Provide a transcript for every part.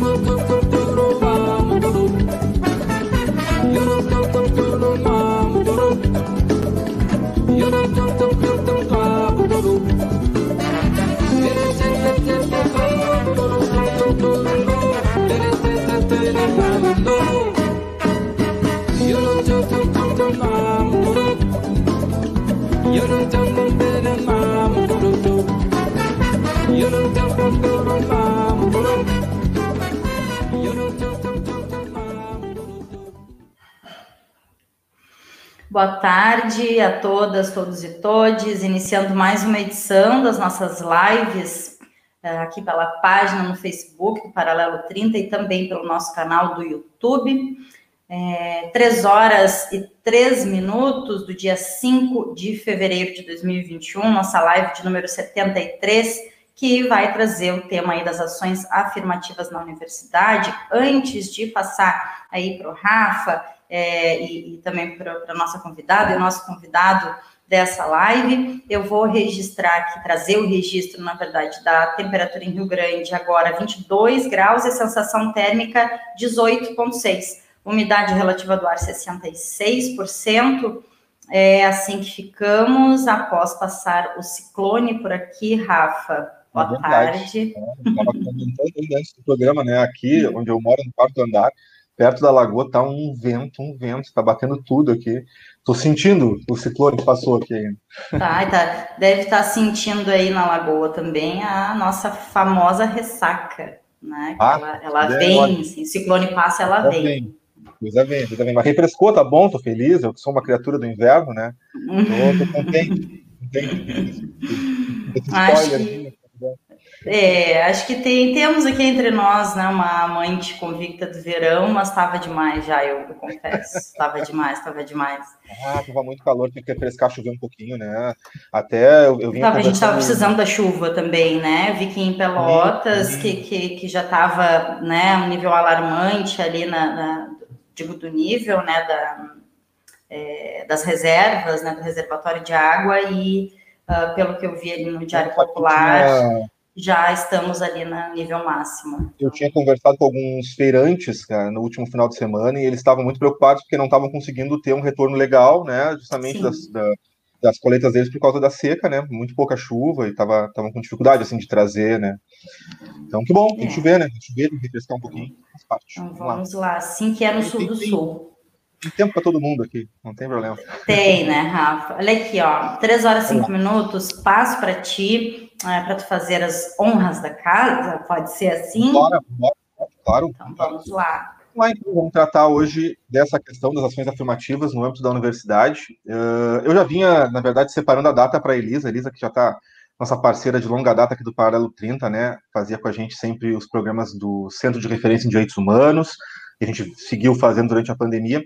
Thank you. Boa tarde a todas, todos e todes, iniciando mais uma edição das nossas lives eh, aqui pela página no Facebook do Paralelo 30 e também pelo nosso canal do YouTube. É, 3 horas e 3 minutos do dia 5 de fevereiro de 2021, nossa live de número 73, que vai trazer o tema aí das ações afirmativas na universidade. Antes de passar aí para o Rafa, é, e, e, também para a nossa convidada e nosso convidado dessa live. Eu vou registrar aqui, trazer o registro, na verdade, da temperatura em Rio Grande, agora 22 graus e sensação térmica 18,6. Umidade relativa do ar 66%. É assim que ficamos após passar o ciclone por aqui, Rafa. Boa é tarde. Estava comentando antes do programa, né? Aqui, onde eu moro, no quarto andar, perto da lagoa tá um vento, um vento, tá batendo tudo aqui. Tô sentindo o ciclone que passou aqui ainda. Tá, tá. Deve estar tá sentindo aí na lagoa também a nossa famosa ressaca, né? Ah, ela, ela é, vem, assim, o ciclone passa, ela, ela vem. vem. Coisa vem, coisa vem. Mas refrescou, tá bom, tô feliz, eu sou uma criatura do inverno, né? Tô, tô contente. contente. Acho que... É, acho que tem, temos aqui entre nós, né, uma amante convicta do verão, mas estava demais já, eu, eu confesso. Estava demais, estava demais. Ah, tava muito calor, tinha que refrescar, chover um pouquinho, né? Até eu, eu vim. Tava, a gente estava precisando da chuva também, né? Vi que em Pelotas, que, que, que já estava, né, um nível alarmante ali na, na digo, do nível, né, da, é, das reservas, né, do reservatório de água e, uh, pelo que eu vi ali no Diário Popular. Tinha já estamos ali no nível máximo. Eu tinha conversado com alguns feirantes cara, no último final de semana e eles estavam muito preocupados porque não estavam conseguindo ter um retorno legal, né? Justamente das, da, das coletas deles por causa da seca, né? Muito pouca chuva e estavam com dificuldade assim de trazer, né? Então que bom, tem que é. chover, né? Tem que chover, tem que refrescar um pouquinho. Então vamos lá. lá, assim que é no sul do sul. Tem tempo para todo mundo aqui, não tem problema. Tem, né, Rafa? Olha aqui, ó, 3 horas e 5 minutos, passo para ti é, para tu fazer as honras da casa, pode ser assim? Bora, bora, claro. Então vamos lá. Então, vamos tratar hoje dessa questão das ações afirmativas no âmbito da universidade. Uh, eu já vinha, na verdade, separando a data para a Elisa, Elisa que já está nossa parceira de longa data aqui do Paralelo 30, né? Fazia com a gente sempre os programas do Centro de Referência em Direitos Humanos, que a gente seguiu fazendo durante a pandemia.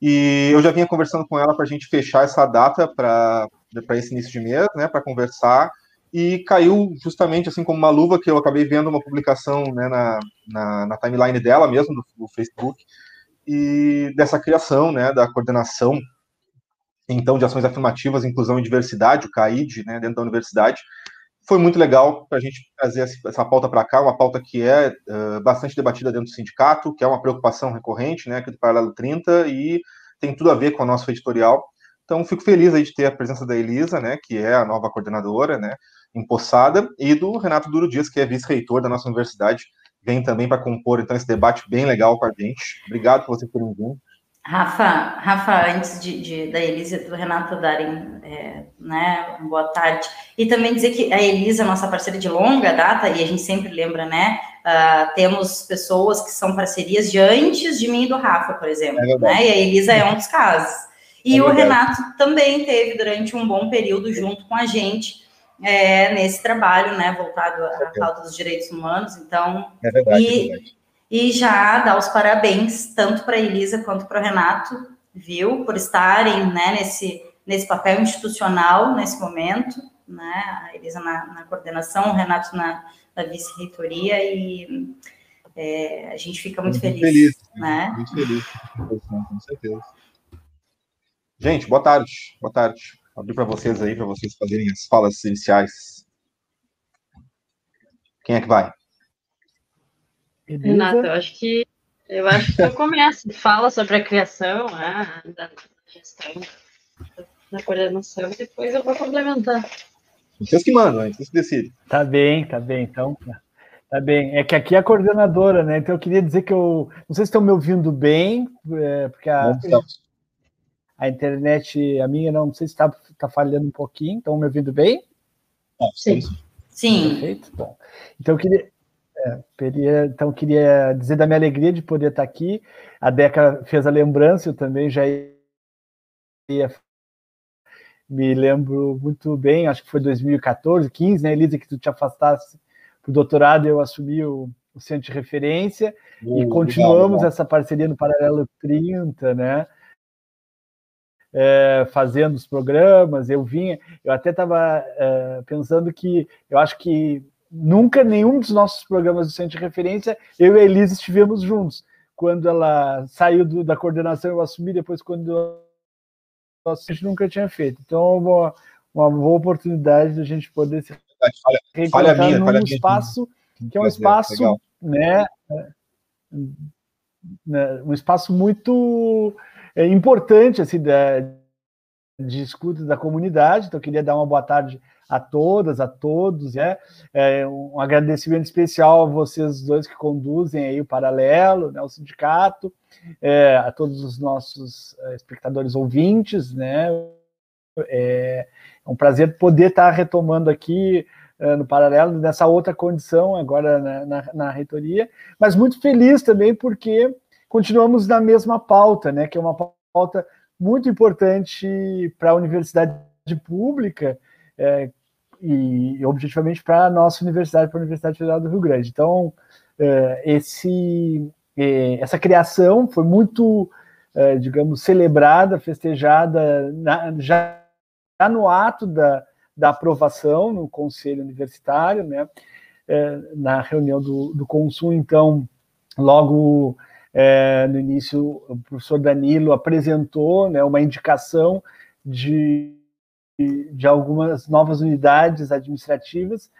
E eu já vinha conversando com ela para a gente fechar essa data para esse início de mês, né? Para conversar e caiu justamente assim como uma luva que eu acabei vendo uma publicação né, na, na, na, timeline dela mesmo, do, do, Facebook, e dessa criação né, da coordenação então de ações afirmativas, inclusão e diversidade, o CAID, né, dentro da universidade. Foi muito legal para a gente trazer essa pauta para cá, uma pauta que é uh, bastante debatida dentro do sindicato, que é uma preocupação recorrente, né, aqui do Paralelo 30, e tem tudo a ver com o nosso editorial. Então, fico feliz aí de ter a presença da Elisa, né, que é a nova coordenadora, né, empossada, e do Renato Duro Dias, que é vice-reitor da nossa universidade, vem também para compor então esse debate bem legal com a gente. Obrigado por você ter vindo. Rafa, Rafa, antes de, de, da Elisa e do Renato darem é, né, boa tarde, e também dizer que a Elisa é nossa parceira de longa data, e a gente sempre lembra, né? Uh, temos pessoas que são parcerias de antes de mim e do Rafa, por exemplo, é né? E a Elisa é um dos casos. E é o Renato também teve durante um bom período junto com a gente é, nesse trabalho, né, voltado à pauta dos direitos humanos. Então, é verdade, e, é verdade. E já dar os parabéns tanto para a Elisa quanto para o Renato, viu, por estarem né, nesse, nesse papel institucional nesse momento, né, a Elisa na, na coordenação, o Renato na, na vice-reitoria e é, a gente fica muito, muito feliz, feliz, né? Muito feliz, com certeza. Gente, boa tarde, boa tarde abrir para vocês aí, para vocês fazerem as falas iniciais. Quem é que vai? Renato, eu acho que eu acho que eu começo, fala sobre a criação, né, da gestão, da coordenação, e depois eu vou complementar. Vocês que mandam, vocês que decidem. Tá bem, tá bem, então. Tá bem. É que aqui é a coordenadora, né? Então eu queria dizer que eu. Não sei se estão me ouvindo bem, é, porque a, a internet, a minha, não, não sei se está tá falhando um pouquinho. Estão me ouvindo bem? Sim. Sim. Perfeito. Bom. Então eu queria. É, queria, então, queria dizer da minha alegria de poder estar aqui. A Deca fez a lembrança, eu também já ia me lembro muito bem, acho que foi 2014, 15, né, Elisa, que tu te afastasse para o doutorado, eu assumi o, o centro de referência uh, e continuamos legal, essa parceria no Paralelo 30, né? É, fazendo os programas, eu vinha, eu até estava é, pensando que eu acho que nunca nenhum dos nossos programas do centro de referência eu e a Elisa estivemos juntos. Quando ela saiu do, da coordenação, eu assumi, depois quando a gente nunca tinha feito. Então, uma, uma boa oportunidade da gente poder se falha, minha, num espaço minha. que é um espaço, Legal. né, né, um espaço muito é, importante assim da, de escuta da comunidade. Então, queria dar uma boa tarde a todas, a todos, né? É, um agradecimento especial a vocês dois que conduzem aí o Paralelo, né, o sindicato, é, a todos os nossos é, espectadores ouvintes, né? É, é um prazer poder estar retomando aqui é, no Paralelo, nessa outra condição, agora na, na, na, reitoria, mas muito feliz também porque continuamos na mesma pauta, né? Que é uma pauta muito importante para a universidade pública, é, e objetivamente para a nossa universidade, para a Universidade Federal do Rio Grande. Então, é, esse, é, essa criação foi muito, é, digamos, celebrada, festejada na, já, já, no ato da, da aprovação no Conselho Universitário, né, na reunião do, do Consul, então, logo no início, o professor Danilo apresentou né, uma indicação de de algumas novas unidades administrativas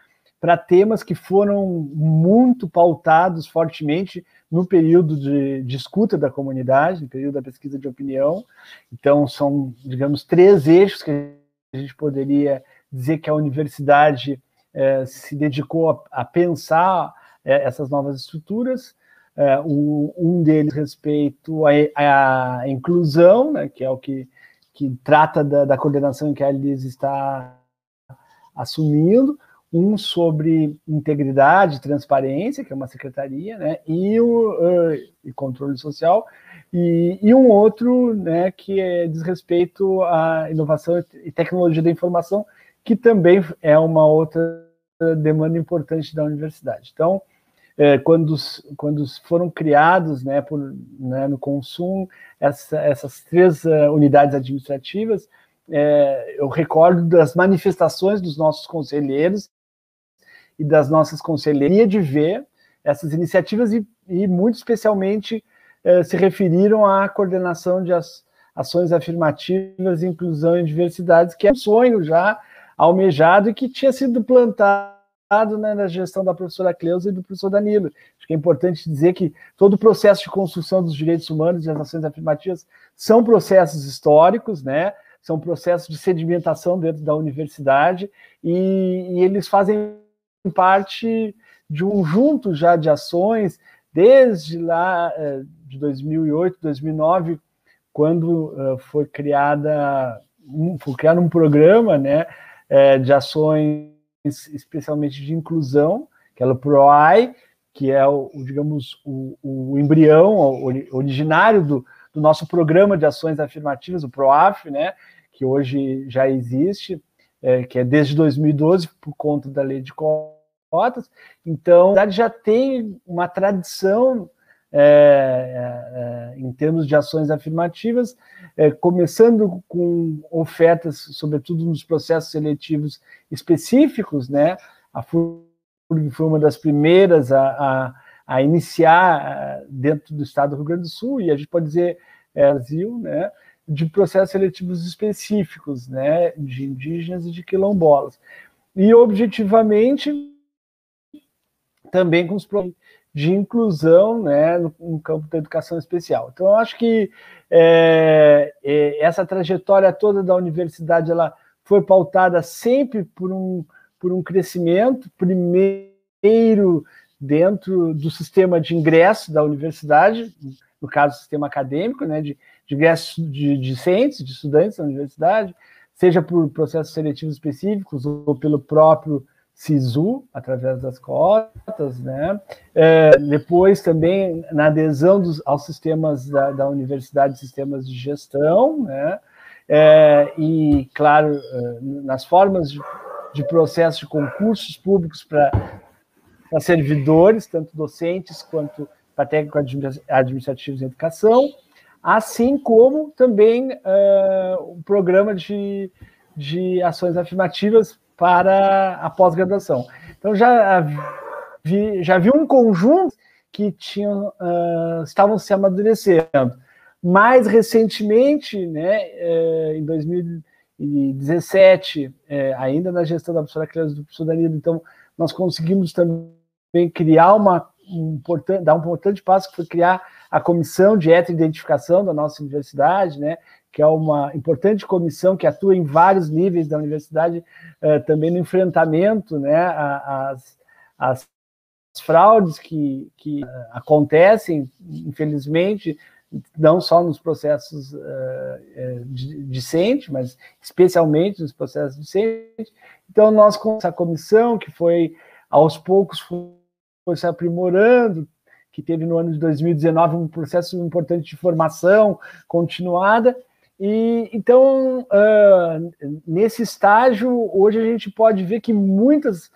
para temas que foram muito pautados fortemente no período de, de, escuta da comunidade, no período da pesquisa de opinião. Então, são, digamos, três eixos que a gente poderia dizer que a universidade eh, se dedicou a, a pensar eh, essas novas estruturas. O, um deles respeito à, à inclusão, né, que é o que que trata da, da coordenação que a Liz está assumindo, um sobre integridade, transparência, que é uma secretaria, né, e o uh, e controle social, e, e, um outro, né, que é, diz respeito à inovação e tecnologia da informação, que também é uma outra demanda importante da universidade. Então, é, quando, quando foram criados né, por, né, no consumo essa, essas três uh, unidades administrativas, é, eu recordo das manifestações dos nossos conselheiros e das nossas conselherias de ver essas iniciativas e, e muito especialmente é, se referiram à coordenação de as, ações afirmativas, inclusão e diversidade, que é um sonho já almejado e que tinha sido plantado né, na gestão da professora Cleusa e do professor Danilo. Acho que é importante dizer que todo o processo de construção dos direitos humanos e das ações afirmativas são processos históricos, né? São processos de sedimentação dentro da universidade e, e eles fazem parte de um junto já de ações desde lá eh, de 2008, 2009, quando eh, foi criada foi criado um programa, né, eh, de ações especialmente de inclusão, que é o PROAI, que é o, digamos, o, o embrião o, originário do, do, nosso programa de ações afirmativas, o PROAF, né, que hoje já existe, é, que é desde 2012 por conta da lei de cotas. Então, a cidade já tem uma tradição é, é, em termos de ações afirmativas, é, começando com ofertas, sobretudo nos processos seletivos específicos, né? A FURG foi uma das primeiras a, a, a, iniciar dentro do estado do Rio Grande do Sul, e a gente pode dizer é, Brasil, né? De processos seletivos específicos, né? De indígenas e de quilombolas. E objetivamente também com os de inclusão né, no, no, campo da educação especial. Então, eu acho que é, é, essa trajetória toda da universidade ela foi pautada sempre por um, por um crescimento, primeiro dentro do sistema de ingresso da universidade, no caso, sistema acadêmico, né, de, de ingresso de discentes, de estudantes da universidade, seja por processos seletivos específicos ou pelo próprio SISU, através das cotas, né? É, depois também na adesão dos, aos sistemas da, da, universidade, sistemas de gestão, né? É, e, claro, é, nas formas de, de processo de concursos públicos para servidores, tanto docentes quanto para técnicos administrativos em educação, assim como também uh, um programa de, de ações afirmativas para a pós-graduação. Então já vi, já vi um conjunto que tinham, uh, estavam se amadurecendo. Mais recentemente, né, uh, em 2017, uh, ainda na gestão da professora Cleusa do professor Danilo, então nós conseguimos também criar uma um importante, dar um importante passo que foi criar a comissão de heteroidentificação da nossa universidade, né, que é uma importante comissão que atua em vários níveis da universidade, uh, também no enfrentamento né, às, às fraudes que, que uh, acontecem, infelizmente, não só nos processos uh, discentes, mas especialmente nos processos discentes. Então, nós, com essa comissão, que foi aos poucos foi se aprimorando, que teve no ano de 2019 um processo importante de formação continuada. E então, uh, nesse estágio, hoje a gente pode ver que muitas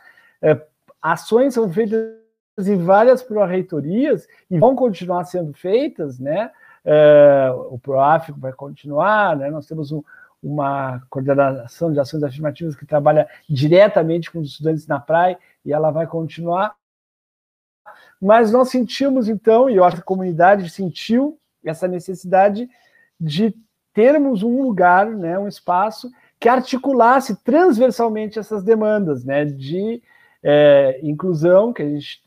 uh, ações são feitas em várias pró-reitorias e vão continuar sendo feitas, né? Uh, o PROAF vai continuar, né? Nós temos um, uma coordenação de ações afirmativas que trabalha diretamente com os estudantes na praia e ela vai continuar. Mas nós sentimos, então, e a comunidade sentiu essa necessidade de termos um lugar, né, um espaço que articulasse transversalmente essas demandas né, de é, inclusão, que a gente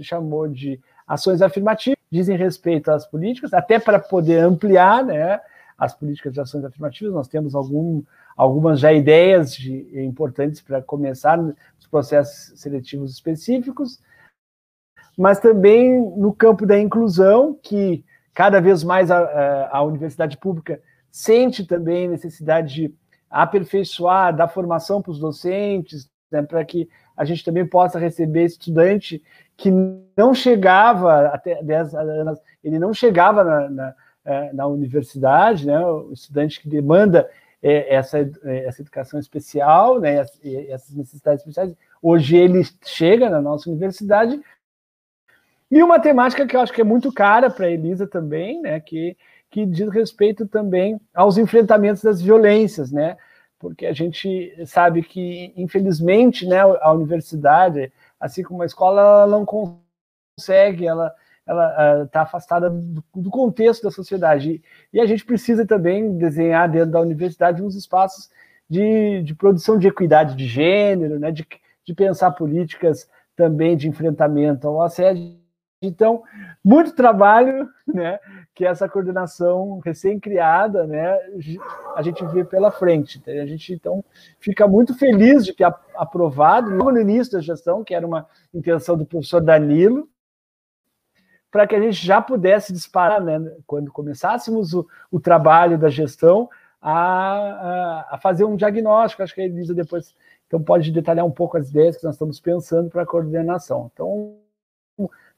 chamou de ações afirmativas, dizem respeito às políticas, até para poder ampliar né, as políticas de ações afirmativas. Nós temos algum, algumas já ideias de, importantes para começar nos processos seletivos específicos, mas também no campo da inclusão, que cada vez mais a, a universidade pública sente também necessidade de aperfeiçoar, dar formação para os docentes, né, para que a gente também possa receber estudante que não chegava até 10 anos, ele não chegava na, na, é, na universidade, né, o estudante que demanda é, essa, é, essa educação especial, né, essas necessidades especiais, hoje ele chega na nossa universidade. E uma temática que eu acho que é muito cara para a Elisa também, né, que, que diz respeito também aos enfrentamentos das violências, né? Porque a gente sabe que, infelizmente, né, a universidade, assim como a escola, ela não consegue, ela ela está afastada do, do, contexto da sociedade. E, e a gente precisa também desenhar dentro da universidade uns espaços de, de produção de equidade de gênero, né, de, de pensar políticas também de enfrentamento ao assédio então, muito trabalho, né, que essa coordenação recém-criada, né, a gente vê pela frente. A gente, então, fica muito feliz de ter aprovado, logo no início da gestão, que era uma intenção do professor Danilo, para que a gente já pudesse disparar, né, quando começássemos o, o trabalho da gestão, a, a, a, fazer um diagnóstico. Acho que a Elisa depois então, pode detalhar um pouco as ideias que nós estamos pensando para a coordenação. Então,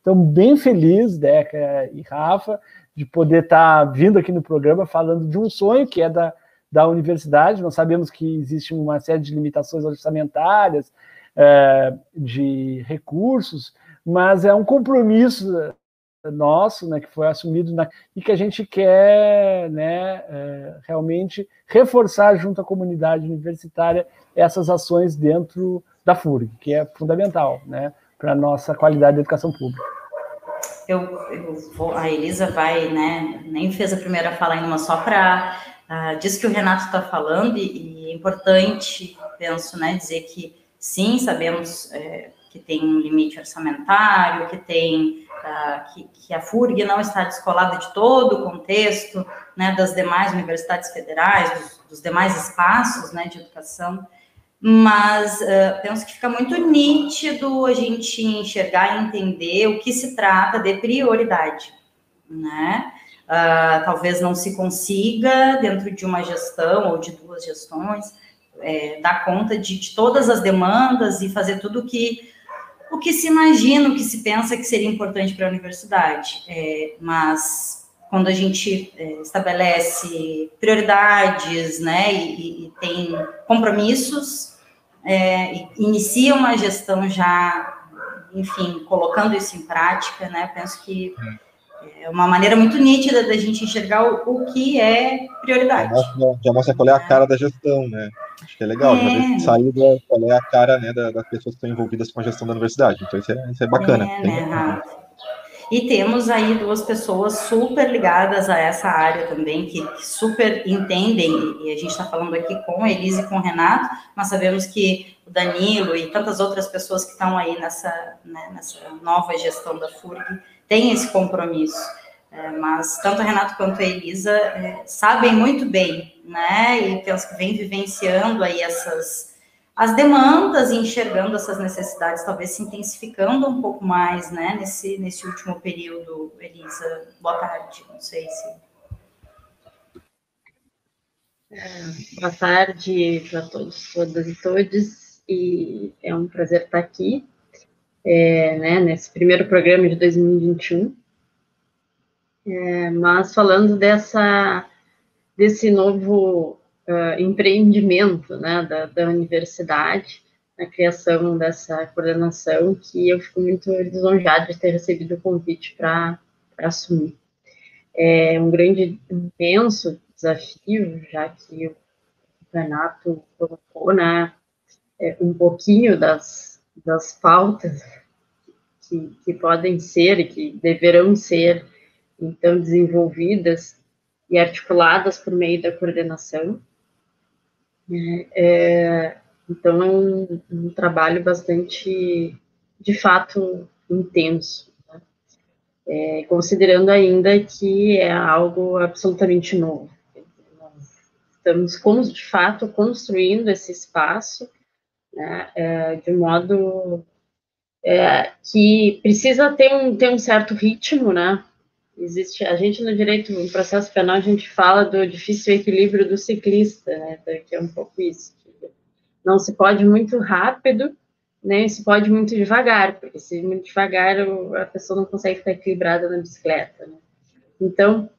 então, bem feliz, Deca e Rafa, de poder estar vindo aqui no programa falando de um sonho que é da, da universidade. Nós sabemos que existe uma série de limitações orçamentárias, é, de recursos, mas é um compromisso nosso, né, que foi assumido na, e que a gente quer, né, é, realmente reforçar junto à comunidade universitária essas ações dentro da FURG, que é fundamental, né, para a nossa qualidade de educação pública. Eu, eu vou, a Elisa vai, né, nem fez a primeira fala ainda, mas só para uh, ah, diz que o Renato está falando e, e, é importante, penso, né, dizer que sim, sabemos é, que tem um limite orçamentário, que tem uh, que, que, a FURG não está descolada de todo o contexto né, das demais universidades federais, dos, dos demais espaços né, de educação, mas uh, penso que fica muito nítido a gente enxergar e entender o que se trata de prioridade, né? Uh, talvez não se consiga, dentro de uma gestão ou de duas gestões, é, dar conta de, de, todas as demandas e fazer tudo que, o que se imagina, o que se pensa que seria importante para a universidade. É, mas quando a gente é, estabelece prioridades né, e, e tem compromissos, é, inicia uma gestão já, enfim, colocando isso em prática, né, penso que é uma maneira muito nítida da gente enxergar o, o que é prioridade. Já mostra, já mostra qual é a cara da gestão, né? Acho que é legal, é. já sair da, qual é a cara né, da, das pessoas que estão envolvidas com a gestão da universidade. Então isso é, isso é bacana. É, né, E temos aí duas pessoas super ligadas a essa área também, que, super entendem, e a gente está falando aqui com a Elise e com o Renato, mas sabemos que o Danilo e tantas outras pessoas que estão aí nessa, né, nessa nova gestão da FURG têm esse compromisso. É, mas tanto a Renato quanto a Elisa é, sabem muito bem, né? E penso que vem vivenciando aí essas as demandas e enxergando essas necessidades, talvez se intensificando um pouco mais, né? Nesse nesse último período, Elisa. Boa tarde. Não sei se é, boa tarde para todos, todas e todos, e é um prazer estar aqui, é, né, nesse primeiro programa de 2021. É, mas falando dessa, desse novo uh, empreendimento né, da, da universidade, a criação dessa coordenação, que eu fico muito lisonjada de ter recebido o convite para assumir. É um grande, imenso desafio, já que o Renato colocou né, é, um pouquinho das, das pautas que, que podem ser e que deverão ser então desenvolvidas e articuladas por meio da coordenação. É, é, então é um, um, trabalho bastante, de fato, intenso, né? é, considerando ainda que é algo absolutamente novo. Nós estamos, de fato, construindo esse espaço né, é, de modo é, que precisa ter um, ter um certo ritmo, né? Existe a gente no direito no processo penal a gente fala do difícil equilíbrio do ciclista né? Que é um pouco isso não se pode muito rápido nem se pode muito devagar porque se muito devagar a pessoa não consegue ficar equilibrada na bicicleta né? então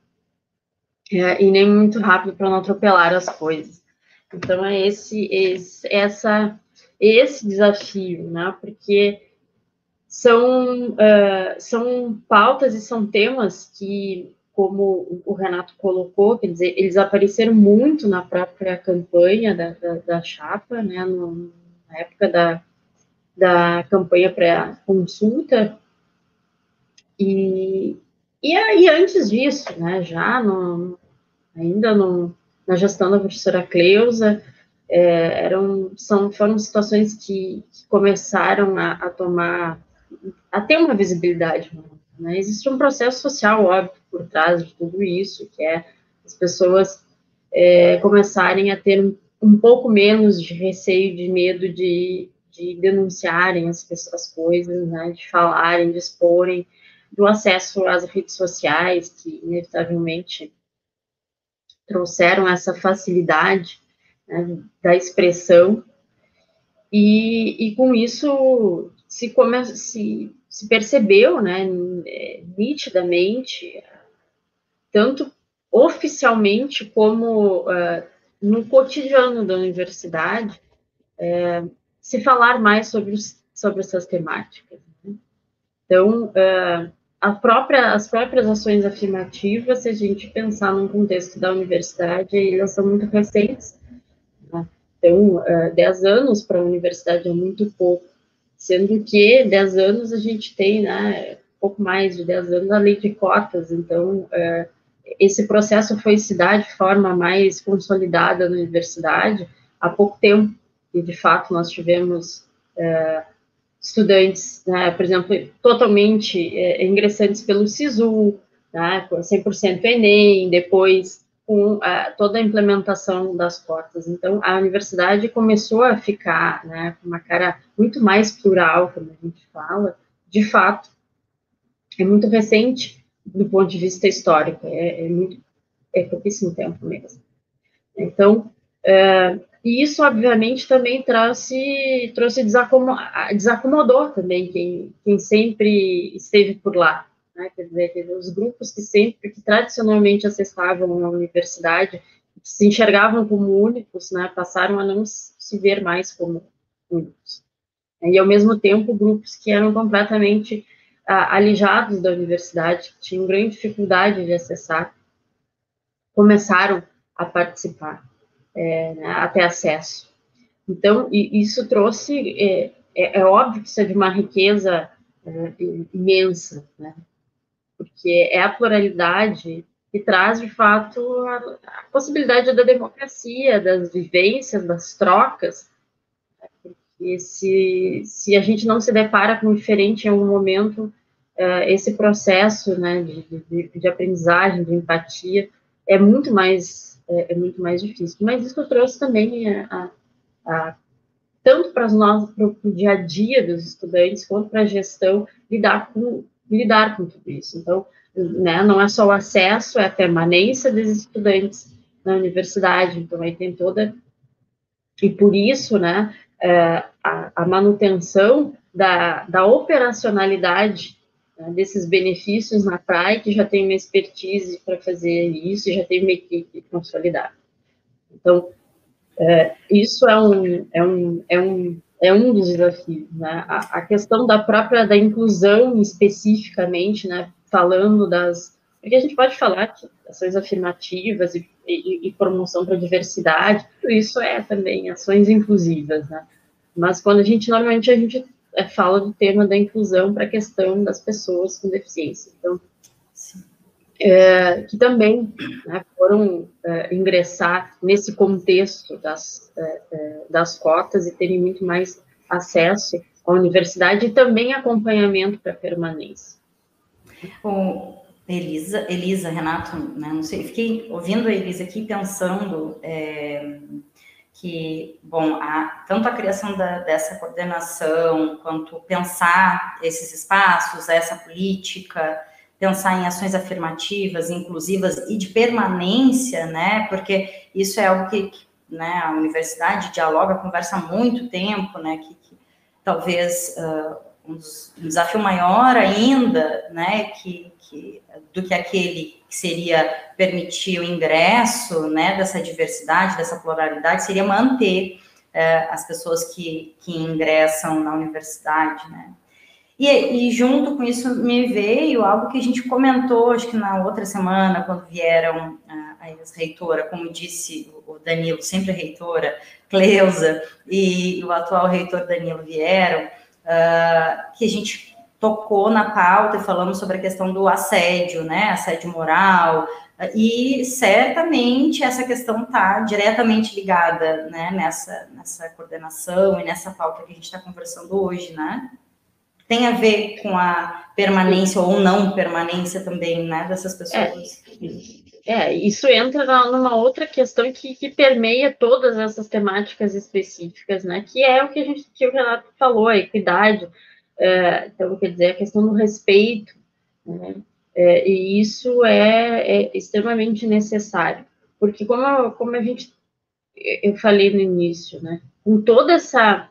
é, e nem muito rápido para não atropelar as coisas. Então é esse, esse essa esse desafio né? Porque são, uh, são pautas e são temas que, como o Renato colocou, quer dizer, eles apareceram muito na própria campanha da, da, da chapa, né, no, na época da, da campanha pré-consulta, e, e aí antes disso, né, já no, ainda no, na gestão da professora Cleusa, é, eram, são, foram situações que, que começaram a, a tomar a ter uma visibilidade. Né? Existe um processo social, óbvio, por trás de tudo isso, que é as pessoas é, começarem a ter um, um, pouco menos de receio, de medo de, de denunciarem as, as coisas, né? de falarem, de exporem, do acesso às redes sociais, que inevitavelmente trouxeram essa facilidade né, da expressão, e, e com isso se, come, se, se percebeu, né, nitidamente, tanto oficialmente como uh, no cotidiano da universidade, uh, se falar mais sobre, sobre essas temáticas. Né? Então, uh, a própria, as próprias ações afirmativas, se a gente pensar num contexto da universidade, elas são muito recentes. Né? Então, 10 anos para a universidade é muito pouco sendo que 10 anos a gente tem, né, pouco mais de 10 anos, a lei de cotas, então é, esse processo foi se dar de forma mais consolidada na universidade. Há pouco tempo, e de fato nós tivemos é, estudantes, né, por exemplo, totalmente é, ingressantes pelo SISU, né, com 100% Enem, depois com a, toda a implementação das cotas. Então, a universidade começou a ficar né, com uma cara muito mais plural, como a gente fala, de fato, é muito recente do ponto de vista histórico, é, é muito, é pouquíssimo tempo mesmo. Então, é, e isso, obviamente, também trouxe, trouxe desacomo, desacomodou também quem, quem sempre esteve por lá, né? Quer dizer, os grupos que sempre, que tradicionalmente acessavam a universidade, se enxergavam como únicos, né? Passaram a não se ver mais como únicos. E, ao mesmo tempo, grupos que eram completamente ah, alijados da universidade, que tinham grande dificuldade de acessar, começaram a participar, é, né, a ter acesso. Então, isso trouxe, é, é, é, óbvio que isso é de uma riqueza é, imensa, né? Porque é a pluralidade que traz, de fato, a, a possibilidade da democracia, das vivências, das trocas, porque se, se a gente não se depara com diferente em algum momento, uh, esse processo né, de, de, de, aprendizagem, de empatia, é muito mais, é, é, muito mais difícil. Mas isso trouxe também a, a tanto para nós, para o dia a dia dos estudantes, quanto para a gestão, lidar com, lidar com tudo isso. Então, né, não é só o acesso, é a permanência dos estudantes na universidade, então aí tem toda, e por isso, né, é, a, a, manutenção da, da operacionalidade né, desses benefícios na praia, que já tem uma expertise para fazer isso, já tem uma equipe consolidada. Então, é, isso é um, é, um, é, um, é um dos desafios, né? A, a, questão da própria, da inclusão especificamente, né? Falando das... Porque a gente pode falar que ações afirmativas e, e, e promoção para a diversidade, tudo isso é também ações inclusivas, né? Mas quando a gente, normalmente, a gente é, fala do tema da inclusão para a questão das pessoas com deficiência. Então, é, que também né, foram é, ingressar nesse contexto das, é, é, das cotas e terem muito mais acesso à universidade e também acompanhamento para permanência. Elisa, Elisa, Renato, né, não sei, fiquei ouvindo a Elisa aqui pensando é, que, bom, a, tanto a criação da, dessa coordenação, quanto pensar esses espaços, essa política, pensar em ações afirmativas, inclusivas e de permanência, né, porque isso é algo que, que né, a universidade dialoga, conversa há muito tempo, né, que, que talvez uh, um, desafio maior ainda, né, que, que, do que aquele que seria permitir o ingresso, né, dessa diversidade, dessa pluralidade, seria manter uh, as pessoas que, que ingressam na universidade, né. E, e, junto com isso me veio algo que a gente comentou, acho que na outra semana, quando vieram a, a ex-reitora, como disse o Danilo, sempre reitora, Cleusa, e o atual reitor Danilo vieram, uh, que a gente tocou na pauta e falamos sobre a questão do assédio, né, assédio moral, e certamente essa questão está diretamente ligada, né, nessa, nessa coordenação e nessa pauta que a gente está conversando hoje, né? Tem a ver com a permanência ou não permanência também, né, dessas pessoas. É, é isso entra numa outra questão que, que permeia todas essas temáticas específicas, né, que é o que a gente, que o Renato falou, a equidade, é, então, quer dizer, a questão do respeito, né? É, e isso é, é, extremamente necessário, porque como, como a gente, eu falei no início, né, com toda essa,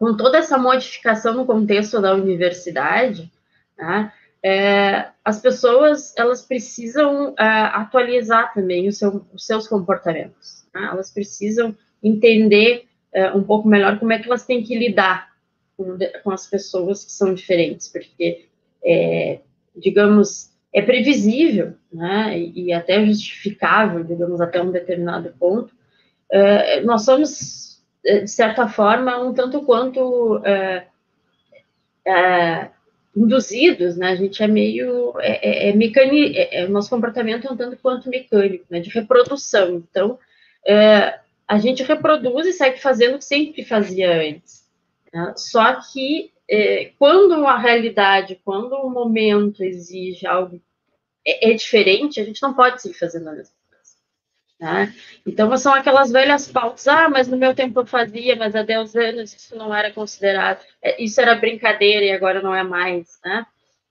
com toda essa modificação no contexto da universidade, né, é, as pessoas, elas precisam é, atualizar também seu, os seus comportamentos, né, elas precisam entender é, um pouco melhor como é que elas têm que lidar com, com as pessoas que são diferentes, porque, é, digamos, é previsível, né, e, e, até justificável, digamos, até um determinado ponto, é, nós somos, de certa forma, um tanto quanto é, é, induzidos, né, a gente é meio, é, é, é mecânico, é, o nosso comportamento é um tanto quanto mecânico, né, de reprodução, então, a gente reproduz e segue fazendo o que sempre fazia antes, Né? Só que é, quando a realidade, quando o momento exige algo é, é diferente, a gente não pode seguir fazendo a mesma. Né? Então, são aquelas velhas pautas, ah, mas no meu tempo eu fazia, mas há 10 anos isso não era considerado, é, isso era brincadeira e agora não é mais, né?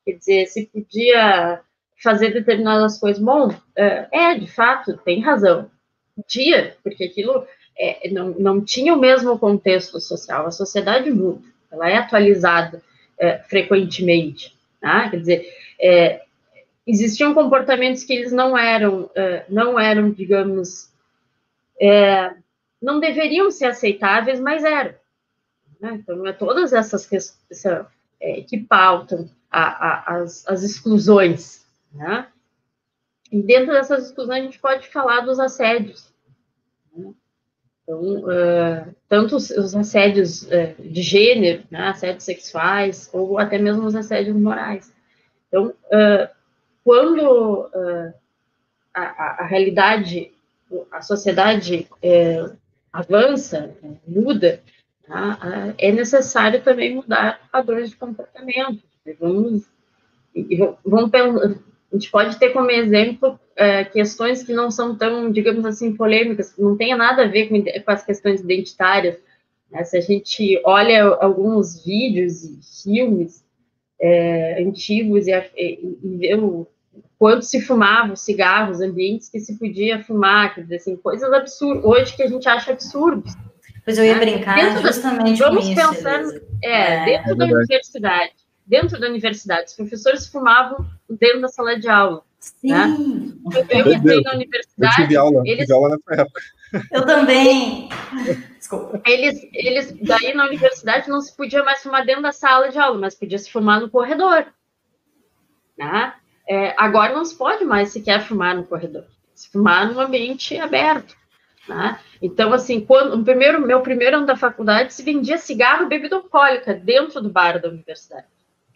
Quer dizer, se podia fazer determinadas coisas, bom, é, é de fato, tem razão, podia, porque aquilo é, não, não tinha o mesmo contexto social, a sociedade muda, ela é atualizada é, frequentemente, né? quer dizer, é, existiam comportamentos que eles não eram, é, não eram, digamos, é, não deveriam ser aceitáveis, mas eram. Né? Então, é todas essas questões é, que pautam a, a, as, as, exclusões. Né? E dentro dessas exclusões, a gente pode falar dos assédios. Né? Então, uh, tanto os, os assédios uh, de gênero, né, assédios sexuais, ou até mesmo os assédios morais. Então, uh, quando uh, a, a, realidade, a sociedade é, avança, muda, tá? é necessário também mudar padrões de comportamento. Vamos, vamos, a gente pode ter como exemplo é, questões que não são tão, digamos assim, polêmicas, não tem nada a ver com, com as questões identitárias. Né? Se a gente olha alguns vídeos e filmes é, antigos e, e, e vê o quando se fumava cigarros, ambientes que se podia fumar, quer dizer, assim, coisas absurdas, hoje que a gente acha absurdos. Pois eu ia né? brincar dentro justamente da, Vamos pensar, é, é, dentro é da universidade, dentro da universidade, os professores fumavam dentro da sala de aula. Sim. Né? Eu, eu entrei na universidade. Eu tive aula, eles, tive aula nessa época. Eu também. Desculpa. Eles, eles, daí na universidade não se podia mais fumar dentro da sala de aula, mas podia se fumar no corredor. Né? É, agora não se pode mais sequer fumar no corredor, se fumar num ambiente aberto. Né? Então, assim, quando no primeiro, meu primeiro ano da faculdade se vendia cigarro e bebida alcoólica dentro do bar da universidade.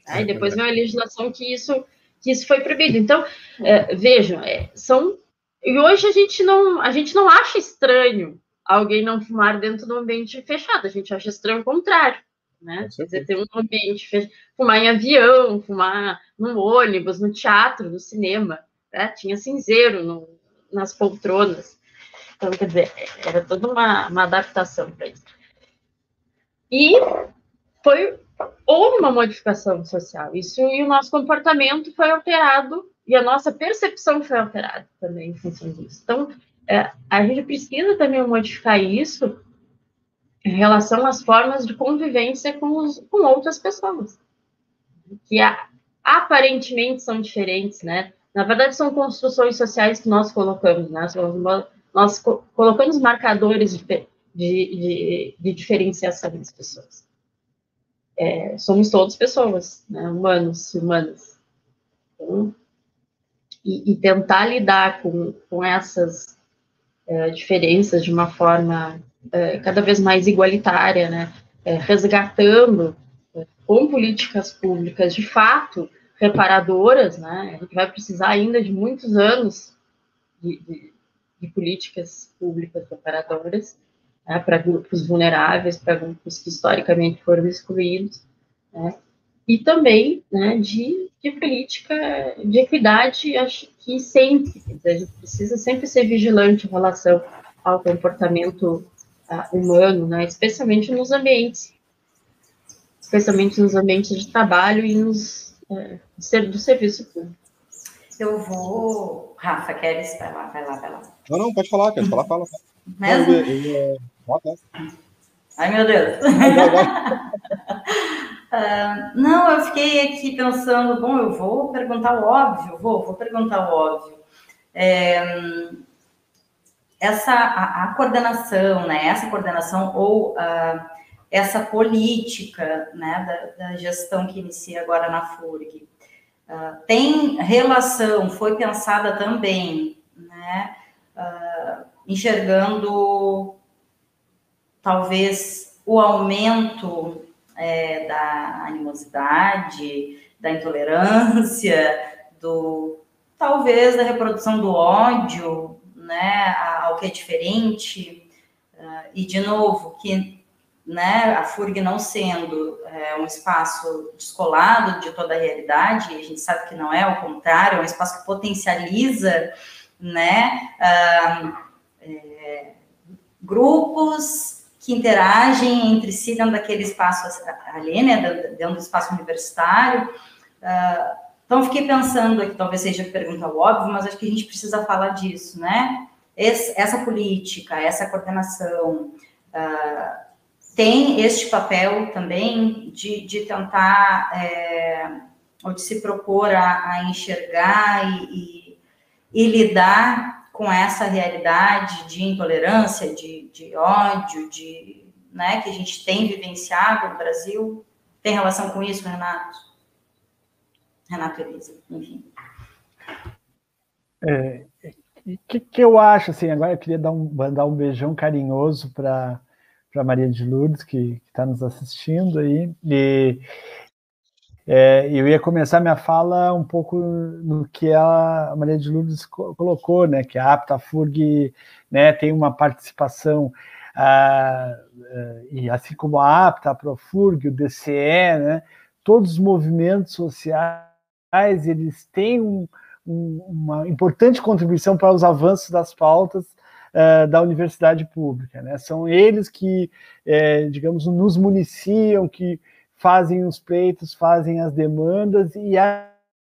Né? E depois veio a legislação que isso, que isso foi proibido. Então, é, vejam, é, são. E hoje a gente não, a gente não acha estranho alguém não fumar dentro do ambiente fechado, a gente acha estranho o contrário né? Quer dizer, ter um ambiente, fumar em avião, fumar no ônibus, no teatro, no cinema, né? Tinha cinzeiro no, nas poltronas. Então, quer dizer, era toda uma, uma adaptação para isso. E foi houve uma modificação social. Isso e o nosso comportamento foi alterado e a nossa percepção foi alterada também em função disso. Então, a gente precisa também modificar isso em relação às formas de convivência com, os, com outras pessoas, que aparentemente são diferentes, né? Na verdade, são construções sociais que nós colocamos, né? Nós colocamos marcadores de, de, de, de diferenciação das pessoas. É, somos todos pessoas, né? humanos, humanas. Então, e, e, tentar lidar com, com essas é, diferenças de uma forma é, cada vez mais igualitária, né? É, resgatando é, com políticas públicas de fato reparadoras, né? A gente vai precisar ainda de muitos anos de, de, de políticas públicas reparadoras né? para grupos vulneráveis, para grupos que historicamente foram excluídos, né? E também né, de, de, política de equidade, acho que sempre, a gente precisa sempre ser vigilante em relação ao comportamento humano, né? especialmente nos ambientes, especialmente nos ambientes de trabalho e nos é, do serviço público. Eu vou. Rafa, queres? Vai lá, vai lá, vai lá. Não, não, pode falar, quer falar, fala. Mesmo? Ai, meu Deus. uh, não, eu fiquei aqui pensando, bom, eu vou perguntar o óbvio, vou, vou perguntar o óbvio. É, essa a, a, coordenação, né, essa coordenação ou uh, essa política né, da, da, gestão que inicia agora na FURG, uh, tem relação, foi pensada também, né, uh, enxergando talvez o aumento é, da animosidade, da intolerância, do talvez da reprodução do ódio, né, ao que é diferente, uh, e de novo, que né, a FURG não sendo é, um espaço descolado de toda a realidade, a gente sabe que não é, ao contrário, é um espaço que potencializa, né, uh, é, grupos que interagem entre si dentro daquele espaço ali, né, dentro do espaço universitário. Uh, então, fiquei pensando aqui, talvez seja pergunta óbvia, mas acho que a gente precisa falar disso, né? Essa política, essa coordenação, uh, tem este papel também de, de tentar, é, ou de se propor a, a enxergar e, e, e, lidar com essa realidade de intolerância, de, de ódio, de, né, que a gente tem vivenciado no Brasil. Tem relação com isso, Renato? Renato Elisa, enfim. É, o que, que, eu acho, assim, agora eu queria dar um, mandar um beijão carinhoso para Maria de Lourdes, que está nos assistindo aí. E é, eu ia começar minha fala um pouco no que a Maria de Lourdes colocou, né, que a APTA-FURG né, tem uma participação, ah, e assim como a APTA, a ProFurg, o DCE, né, todos os movimentos sociais, eles têm um, um, uma importante contribuição para os avanços das pautas uh, da universidade pública. Né? São eles que, é, digamos, nos municiam, que fazem os pleitos, fazem as demandas e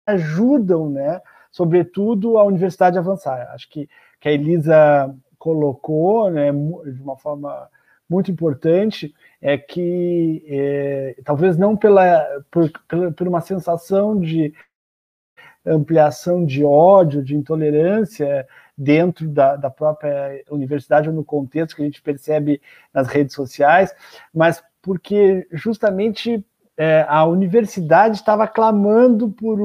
ajudam, né, sobretudo, a universidade a avançar. Acho que, que a Elisa colocou né, de uma forma muito importante é que é, talvez não pela por, por, uma sensação de ampliação de ódio, de intolerância, dentro da, da própria universidade ou no contexto que a gente percebe nas redes sociais, mas porque justamente é, a universidade estava clamando por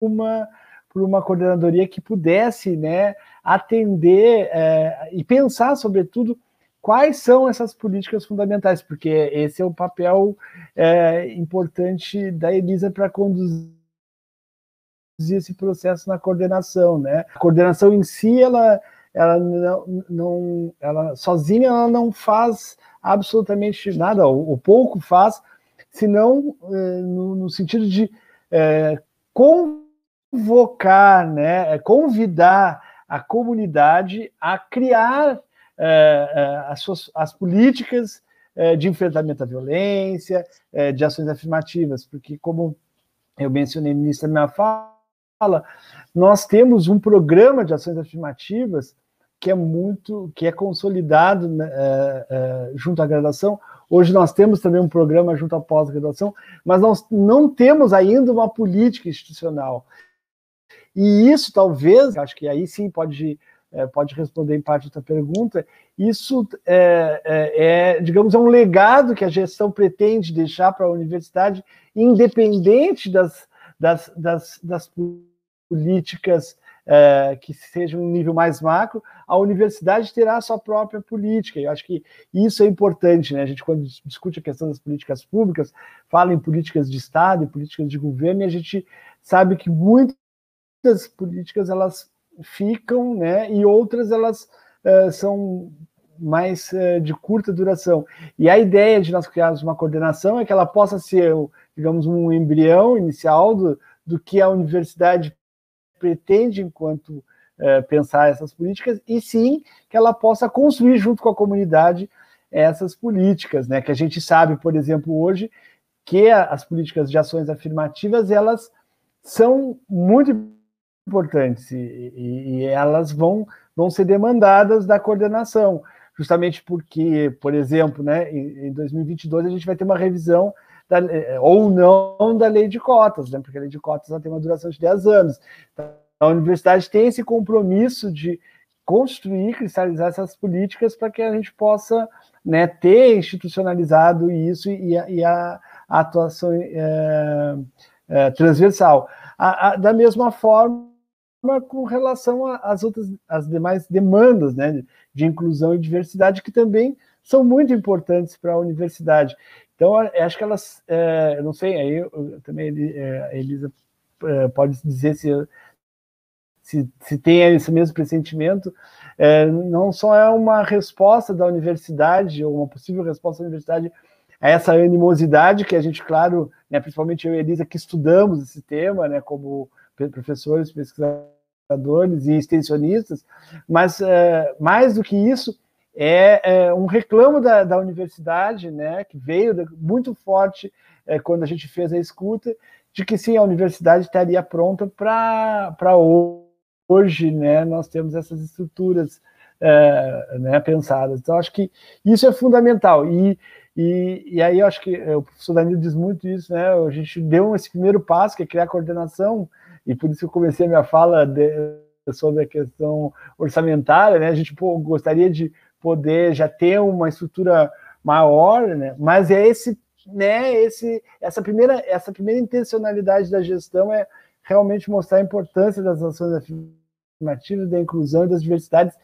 uma por uma coordenadoria que pudesse né, atender é, e pensar, sobretudo, quais são essas políticas fundamentais, porque esse é o papel é, importante da Elisa para conduzir esse processo na coordenação, né? A coordenação em si, ela, ela não, não ela sozinha ela não faz absolutamente nada, ou pouco faz, senão é, no, no, sentido de é, convocar, né, é, convidar a comunidade a criar é, as, suas, as políticas de enfrentamento à violência, de ações afirmativas, porque como eu mencionei no início da minha fala, nós temos um programa de ações afirmativas que é muito, que é consolidado né, é, é, junto à graduação. Hoje nós temos também um programa junto à pós-graduação, mas nós não temos ainda uma política institucional. E isso talvez, acho que aí sim pode, é, pode responder em parte da pergunta, isso é, é, é, digamos, é um legado que a gestão pretende deixar para a universidade, independente das, das, das, das políticas é, que sejam um nível mais macro, a universidade terá a sua própria política. Eu acho que isso é importante, né? A gente, quando discute a questão das políticas públicas, fala em políticas de Estado e políticas de governo, e a gente sabe que muitas políticas elas ficam, né? E outras elas é, são mais é, de curta duração. E a ideia de nós criarmos uma coordenação é que ela possa ser, digamos, um embrião inicial do, do que a universidade pretende enquanto é, pensar essas políticas, e sim que ela possa construir junto com a comunidade essas políticas, né? Que a gente sabe, por exemplo, hoje que as políticas de ações afirmativas elas são muito importantes e, e, e elas vão, vão ser demandadas da coordenação, justamente porque, por exemplo, né, em, em 2022 a gente vai ter uma revisão da, eh, ou não da lei de cotas, né? porque a lei de cotas tem uma duração de 10 anos. Então, a universidade tem esse compromisso de construir, cristalizar essas políticas para que a gente possa né, ter institucionalizado isso e a, a, atuação é, é, transversal. A, a, da mesma forma, com relação às outras, as demais demandas né, de inclusão e diversidade, que também são muito importantes para a universidade. Então, acho que elas, é, não sei, aí eu, também é, a Elisa é, pode dizer se, se, se tem esse mesmo pressentimento, é, não só é uma resposta da universidade, ou uma possível resposta da universidade a essa animosidade que a gente, claro, né, principalmente eu e Elisa, que estudamos esse tema, né, como professores, pesquisadores e extensionistas, mas é, mais do que isso, é, é um reclamo da, da, universidade, né, que veio muito forte é, quando a gente fez a escuta, de que sim, a universidade estaria pronta para hoje, né, nós temos essas estruturas é, né, pensadas. Então, acho que isso é fundamental. E, e, e aí, acho que é, o professor Danilo diz muito isso, né, a gente deu esse primeiro passo, que é criar a coordenação, e por isso eu comecei a minha fala de, sobre a questão orçamentária, né, a gente pô, gostaria de poder já ter uma estrutura maior, né? Mas é esse, né? Esse, essa primeira, essa primeira intencionalidade da gestão é realmente mostrar a importância das ações afirmativas, da inclusão e das diversidades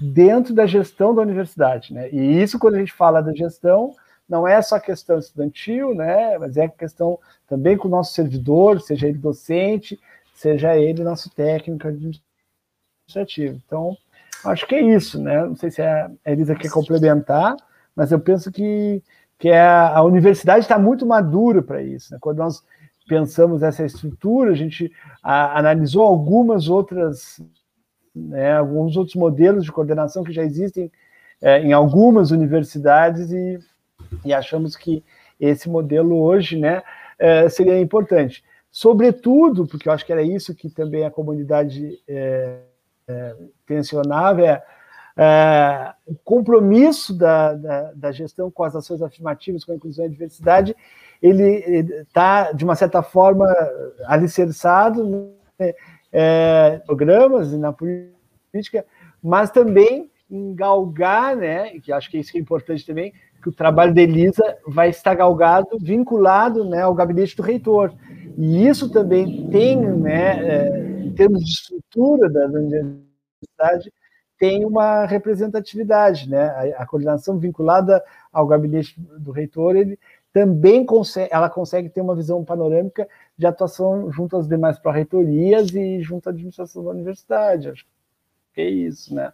dentro da gestão da universidade, né? E isso quando a gente fala da gestão não é só questão estudantil, né? Mas é questão também com o nosso servidor, seja ele docente, seja ele nosso técnico administrativo. Então Acho que é isso, né? Não sei se a Elisa quer complementar, mas eu penso que, que é a, a universidade está muito madura para isso. Né? Quando nós pensamos essa estrutura, a gente a, analisou algumas outras, né, alguns outros modelos de coordenação que já existem é, em algumas universidades e, e, achamos que esse modelo hoje né, é, seria importante. Sobretudo, porque eu acho que era isso que também a comunidade é, é, tensionava é, é, o compromisso da, da, da, gestão com as ações afirmativas, com a inclusão e a diversidade, ele está, de uma certa forma, alicerçado né, é, programas e na política, mas também em galgar, né, que acho que isso é importante também, que o trabalho da Elisa vai estar galgado, vinculado né, ao gabinete do reitor. E isso também tem, né, é, termos de estrutura da, universidade, tem uma representatividade. Né? A, a, coordenação vinculada ao gabinete do reitor, ele também consegue, ela consegue ter uma visão panorâmica de atuação junto às demais pró-reitorias e junto à administração da universidade. Acho que é isso, né?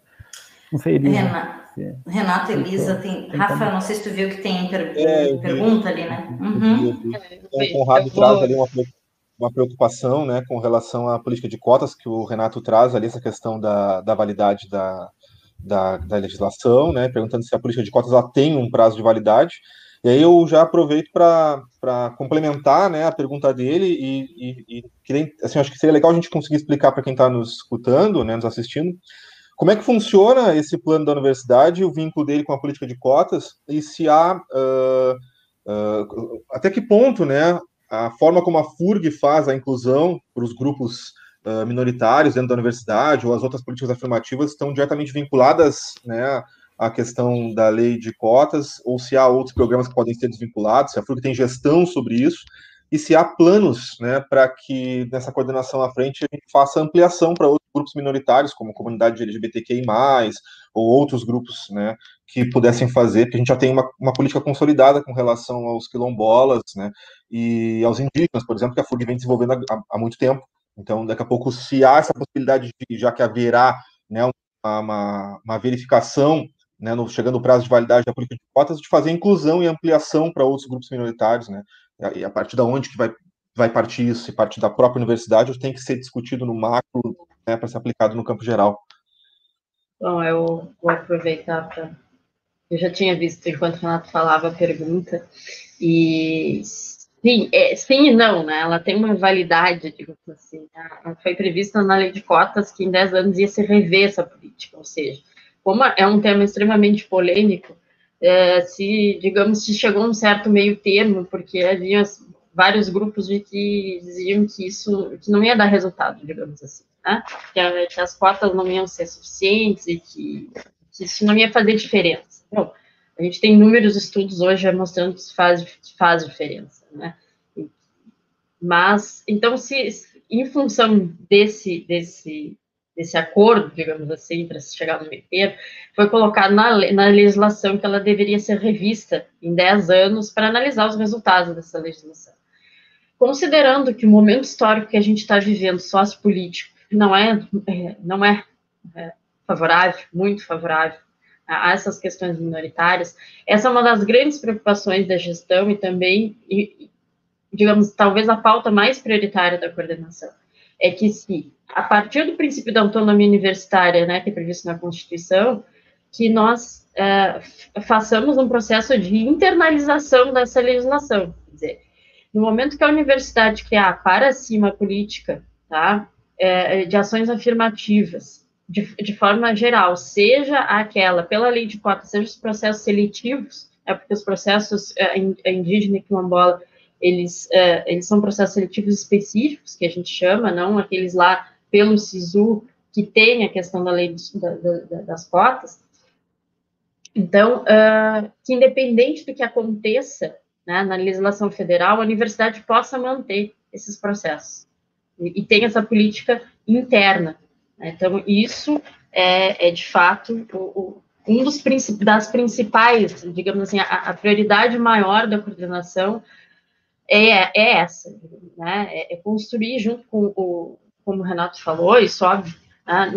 Não sei, Elisa. Renata, Renata Elisa, tem. Rafa, não sei se tu viu que tem per... é, pergunta ali, né? Uhum. O Conrado traz ali uma, uma preocupação né, com relação à política de cotas que o Renato traz ali, essa questão da, da validade da, da, da legislação, né, perguntando se a política de cotas ela tem um prazo de validade. E aí eu já aproveito para complementar né, a pergunta dele e, e, e assim, acho que seria legal a gente conseguir explicar para quem está nos escutando, né, nos assistindo, como é que funciona esse plano da universidade, o vínculo dele com a política de cotas, e se há uh, uh, até que ponto, né, a forma como a FURG faz a inclusão para os grupos uh, minoritários dentro da universidade ou as outras políticas afirmativas estão diretamente vinculadas, né, à questão da lei de cotas, ou se há outros programas que podem ser desvinculados, se a FURG tem gestão sobre isso, e se há planos né, para que nessa coordenação à frente a gente faça ampliação para outros grupos minoritários, como comunidade LGBTQI, ou outros grupos né, que pudessem fazer, porque a gente já tem uma, uma política consolidada com relação aos quilombolas né, e aos indígenas, por exemplo, que a FURG vem desenvolvendo há, há muito tempo. Então, daqui a pouco, se há essa possibilidade de, já que haverá né, uma, uma, verificação né, no, chegando o prazo de validade da política de cotas, de fazer inclusão e ampliação para outros grupos minoritários, né? E a partir da onde que vai, vai partir isso, se partir da própria universidade, tem que ser discutido no macro né, para ser aplicado no campo geral? Bom, eu vou aproveitar para. Eu já tinha visto enquanto o Renato falava a pergunta, e sim, é, sim e não, né? Ela tem uma validade, digamos assim. Né? Foi prevista na lei de cotas que em 10 anos ia se rever essa política, ou seja, como é um tema extremamente polêmico, é, se, digamos, se chegou a um certo meio termo, porque havia vários grupos de que diziam que isso que não ia dar resultado, digamos assim, né? que, que as cotas não iam ser suficientes e que, que, isso não ia fazer diferença. Então, a gente tem inúmeros estudos hoje mostrando que isso faz, faz diferença, né? Mas, então, se, em função desse, desse, desse acordo, digamos assim, para se chegar no meio foi colocado na, na legislação que ela deveria ser revista em 10 anos para analisar os resultados dessa legislação. Considerando que o momento histórico que a gente está vivendo, sociopolítico, não é, é não é, é favorável, muito favorável a, essas questões minoritárias. Essa é uma das grandes preocupações da gestão e também, e, digamos, talvez a pauta mais prioritária da coordenação. É que se, a partir do princípio da autonomia universitária, né, que é previsto na Constituição, que nós é, façamos um processo de internalização dessa legislação. Quer dizer, no momento que a universidade criar para si uma política tá, é, de ações afirmativas, de, de forma geral, seja aquela pela lei de cotas, seja os processos seletivos, é porque os processos é, indígena e quilombola, eles, é, eles são processos seletivos específicos, que a gente chama, não aqueles lá pelo SISU, que tem a questão da lei da, da, das cotas. Então, uh, que independente do que aconteça né, na legislação federal, a universidade possa manter esses processos e, e tem essa política interna? Então, isso é, é de fato o, o, um dos das principais, digamos assim, a, a, prioridade maior da coordenação é, é essa, né? É, é, construir junto com o, como o Renato falou, isso óbvio, né?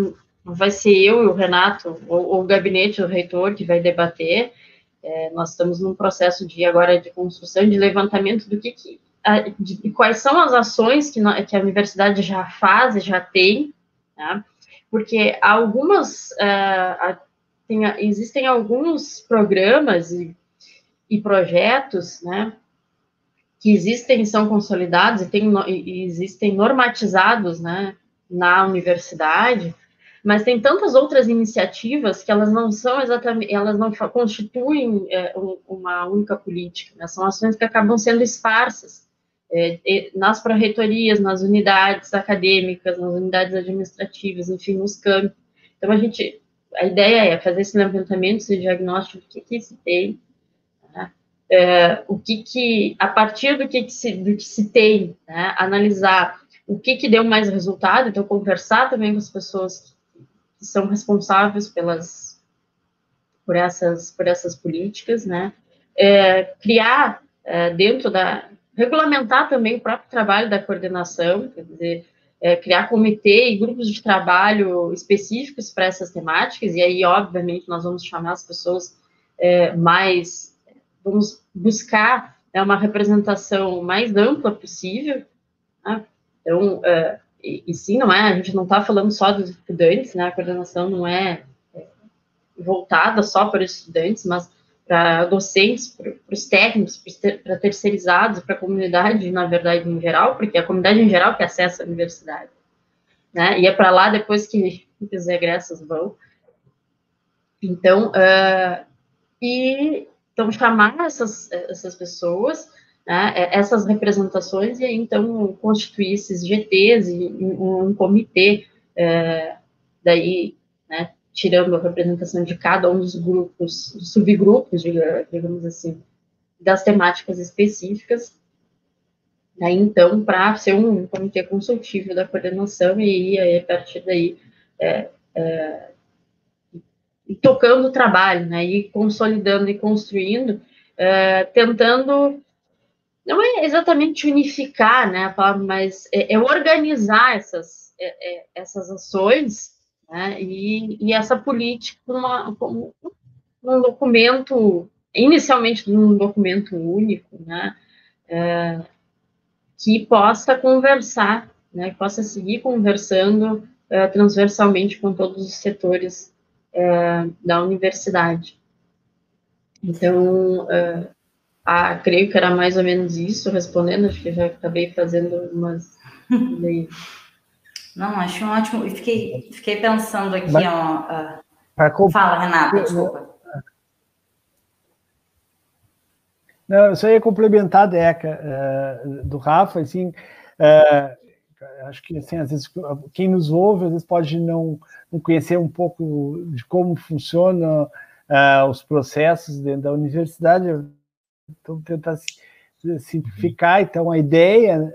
não vai ser eu e o Renato ou, ou o gabinete do reitor que vai debater. É, nós estamos num processo de agora de construção, de levantamento do que, que de, quais são as ações que, que a universidade já faz já tem né? Porque algumas, uh, tem, existem alguns programas e, e projetos, né, que existem, são consolidados e, tem, e existem normatizados, né, na universidade, mas tem tantas outras iniciativas que elas não são exatamente, elas não constituem é, uma única política, né? são ações que acabam sendo esparsas é, nas pró-reitorias, nas unidades acadêmicas, nas unidades administrativas, enfim, nos campos. Então, a gente, a ideia é fazer esse levantamento, esse diagnóstico do que, que se tem, né? é, o que que, a partir do que, que, se, do que se tem, né? analisar o que que deu mais resultado, então conversar também com as pessoas que são responsáveis pelas, por essas, por essas políticas, né, é, criar é, dentro da, regulamentar também o próprio trabalho da coordenação, quer dizer, é, criar comitê e grupos de trabalho específicos para essas temáticas, e aí, obviamente, nós vamos chamar as pessoas é, mais, vamos buscar é, uma representação mais ampla possível, né? então, é, e, e, sim, não é, a gente não está falando só dos estudantes, né, a coordenação não é, é voltada só para os estudantes, mas para docentes, para os técnicos, para terceirizados, para a comunidade, na verdade, em geral, porque é a comunidade em geral que acessa a universidade, né? E é para lá depois que, os egressos vão. Então, uh, e então chamar essas, essas pessoas, né, é, essas representações, e aí, então constituir esses GTs um, um comitê, uh, daí, tirando a representação de cada um dos grupos, subgrupos, digamos assim, das temáticas específicas, aí então, para ser um comitê consultivo da coordenação, e aí, a partir daí, é, é, tocando o trabalho, né, e consolidando e construindo, é, tentando, não é exatamente unificar, né, mas é, é organizar essas, é, é, essas ações, né? E, e, essa política, uma, como um documento, inicialmente num documento único, né? É, que possa conversar, né? Que possa seguir conversando é, transversalmente com todos os setores é, da universidade. Então, ah, creio que era mais ou menos isso, respondendo, acho que já acabei fazendo umas. Não, acho um ótimo. E fiquei, fiquei pensando aqui, Mas, ó. Uh, fala, Renata, desculpa. Não, eu só ia complementar a Deca uh, do Rafa, assim, uh, acho que assim, às vezes quem nos ouve às vezes pode não, não conhecer um pouco de como funcionam uh, os processos dentro da universidade, então tentar simplificar, então a ideia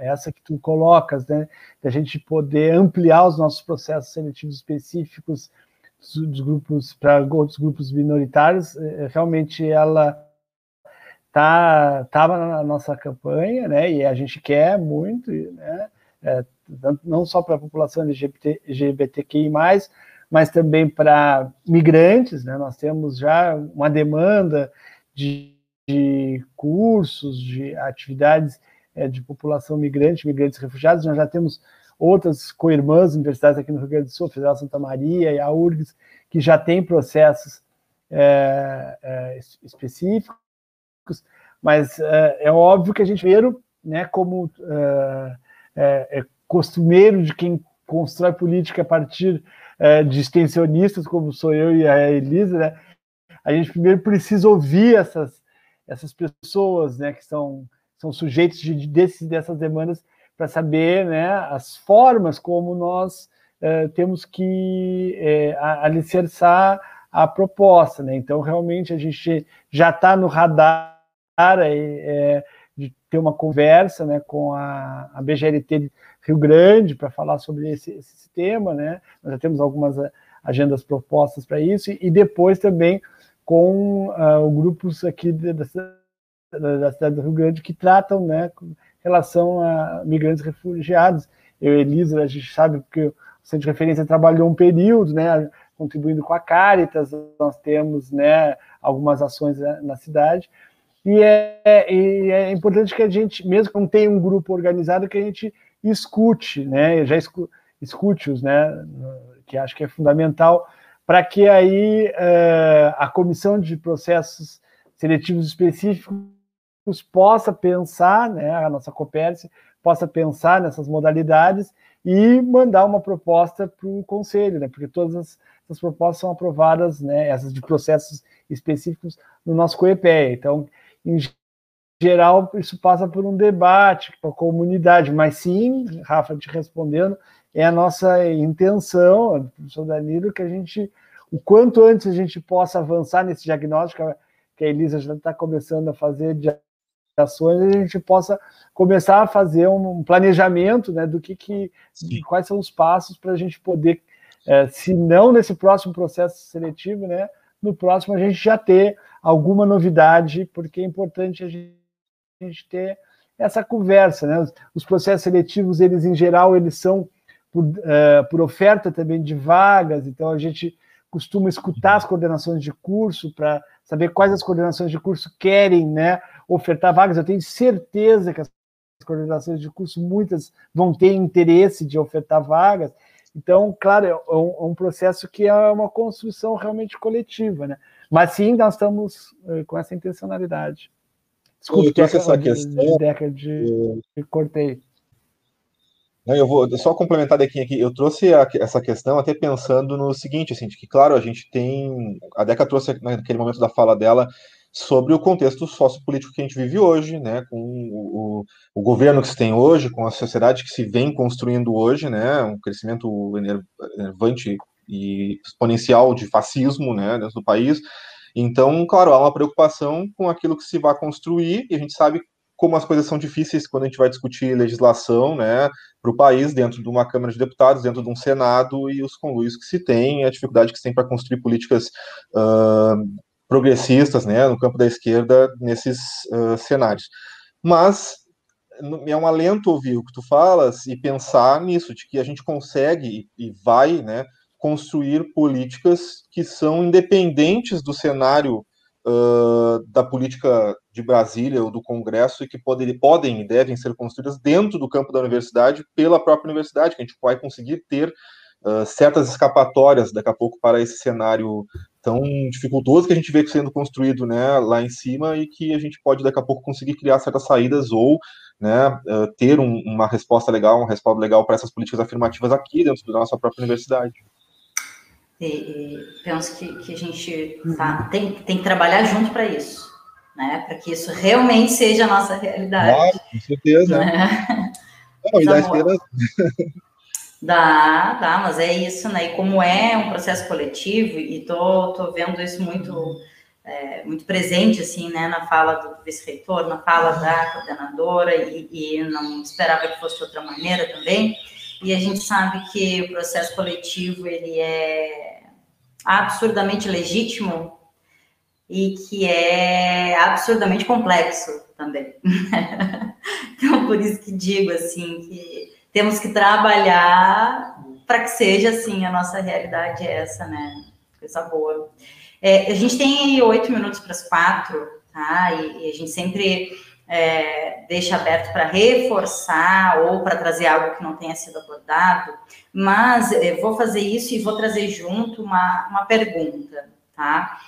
essa que tu colocas, né, da gente poder ampliar os nossos processos seletivos específicos dos grupos para outros grupos minoritários, é, é, realmente ela tá estava na nossa campanha, né, e a gente quer muito, né, é, não só para a população LGBT, LGBTQI+, mas também para migrantes, né? Nós temos já uma demanda de, de cursos, de atividades é, de população migrante, migrantes refugiados, nós já temos outras co-irmãs universidades aqui no Rio Grande do Sul, a Federal Santa Maria e a URGS, que já têm processos é, é, específicos, mas é, é, óbvio que a gente vê né, como é, é, é, costumeiro de quem constrói política a partir de extensionistas, como sou eu e a Elisa, né, a gente primeiro precisa ouvir essas, essas pessoas né, que são, são sujeitos de, desses, dessas demandas para saber né, as formas como nós eh, temos que eh, alicerçar a proposta. Né? Então, realmente, a gente já está no radar eh, de ter uma conversa né, com a, a BGLT Rio Grande para falar sobre esse, esse, tema. Né? Nós já temos algumas agendas propostas para isso, e depois também com uh, grupos aqui da, da, cidade do Rio Grande que tratam né, relação a migrantes refugiados. Eu Elisa, a gente sabe que o Centro de Referência trabalhou um período, né, contribuindo com a Caritas, nós temos né, algumas ações na cidade, e é, e é importante que a gente, mesmo que não tenha um grupo organizado, que a gente escute, né, já escute-os, né, que acho que é fundamental, para que aí uh, a comissão de processos seletivos específicos possa pensar, né, a nossa Copércio possa pensar nessas modalidades e mandar uma proposta para o conselho, né, porque todas as, as, propostas são aprovadas, né, essas de processos específicos no nosso COEPE. Então, em geral, isso passa por um debate com a comunidade, mas sim, Rafa, te respondendo, é a nossa intenção, professor Danilo, que a gente, o quanto antes a gente possa avançar nesse diagnóstico, que a Elisa já está começando a fazer de ações, a gente possa começar a fazer um planejamento né, do que, que de quais são os passos para a gente poder, é, se não nesse próximo processo seletivo, né, no próximo a gente já ter alguma novidade, porque é importante a gente, a gente ter essa conversa, né? Os, os, processos seletivos, eles em geral, eles são por, uh, por oferta também de vagas, então a gente costuma escutar as coordenações de curso para saber quais as coordenações de curso querem né, ofertar vagas. Eu tenho certeza que as coordenações de curso, muitas vão ter interesse de ofertar vagas. Então, claro, é um, é um processo que é uma construção realmente coletiva, né? Mas sim, nós estamos uh, com essa intencionalidade. Desculpe, essa questão. De, de, de, cortei. Eu vou só complementar daqui aqui. Eu trouxe a, essa questão até pensando no seguinte, assim, de que, claro, a gente tem. A Deca trouxe naquele momento da fala dela sobre o contexto sociopolítico que a gente vive hoje, né, com o, o, governo que se tem hoje, com a sociedade que se vem construindo hoje, né, um crescimento enervante e exponencial de fascismo, né, dentro do país. Então, claro, há uma preocupação com aquilo que se vai construir, e a gente sabe como as coisas são difíceis quando a gente vai discutir legislação, né, para o país, dentro de uma Câmara de Deputados, dentro de um Senado, e os conluios que se tem, a dificuldade que se tem para construir políticas uh, progressistas, né, no campo da esquerda, nesses uh, cenários. Mas é um alento ouvir o que tu falas e pensar nisso, de que a gente consegue e vai, né, construir políticas que são independentes do cenário uh, da política de Brasília ou do Congresso e que podem, podem e devem ser construídas dentro do campo da universidade pela própria universidade, que a gente vai conseguir ter uh, certas escapatórias daqui a pouco para esse cenário tão dificultoso que a gente vê sendo construído né, lá em cima e que a gente pode daqui a pouco conseguir criar certas saídas ou né, uh, ter um, uma resposta legal, um respaldo legal para essas políticas afirmativas aqui dentro da nossa própria universidade. E, e penso que, que a gente tá, tem, tem que trabalhar junto para isso, né? Para que isso realmente seja a nossa realidade. Claro, com certeza. Né? Não, e dá esperança. Dá, dá, mas é isso, né? E como é um processo coletivo, e tô, tô vendo isso muito, é, muito presente, assim, né, na fala do vice-reitor, na fala da coordenadora, e, e não esperava que fosse de outra maneira também, e a gente sabe que o processo coletivo ele é absurdamente legítimo e que é absurdamente complexo também. então, por isso que digo assim que temos que trabalhar para que seja assim, a nossa realidade é essa, né? Coisa boa. É, a gente tem oito minutos para as quatro, tá? E, e, a gente sempre é, deixa aberto para reforçar ou para trazer algo que não tenha sido abordado, mas é, vou fazer isso e vou trazer junto uma, uma pergunta, tá?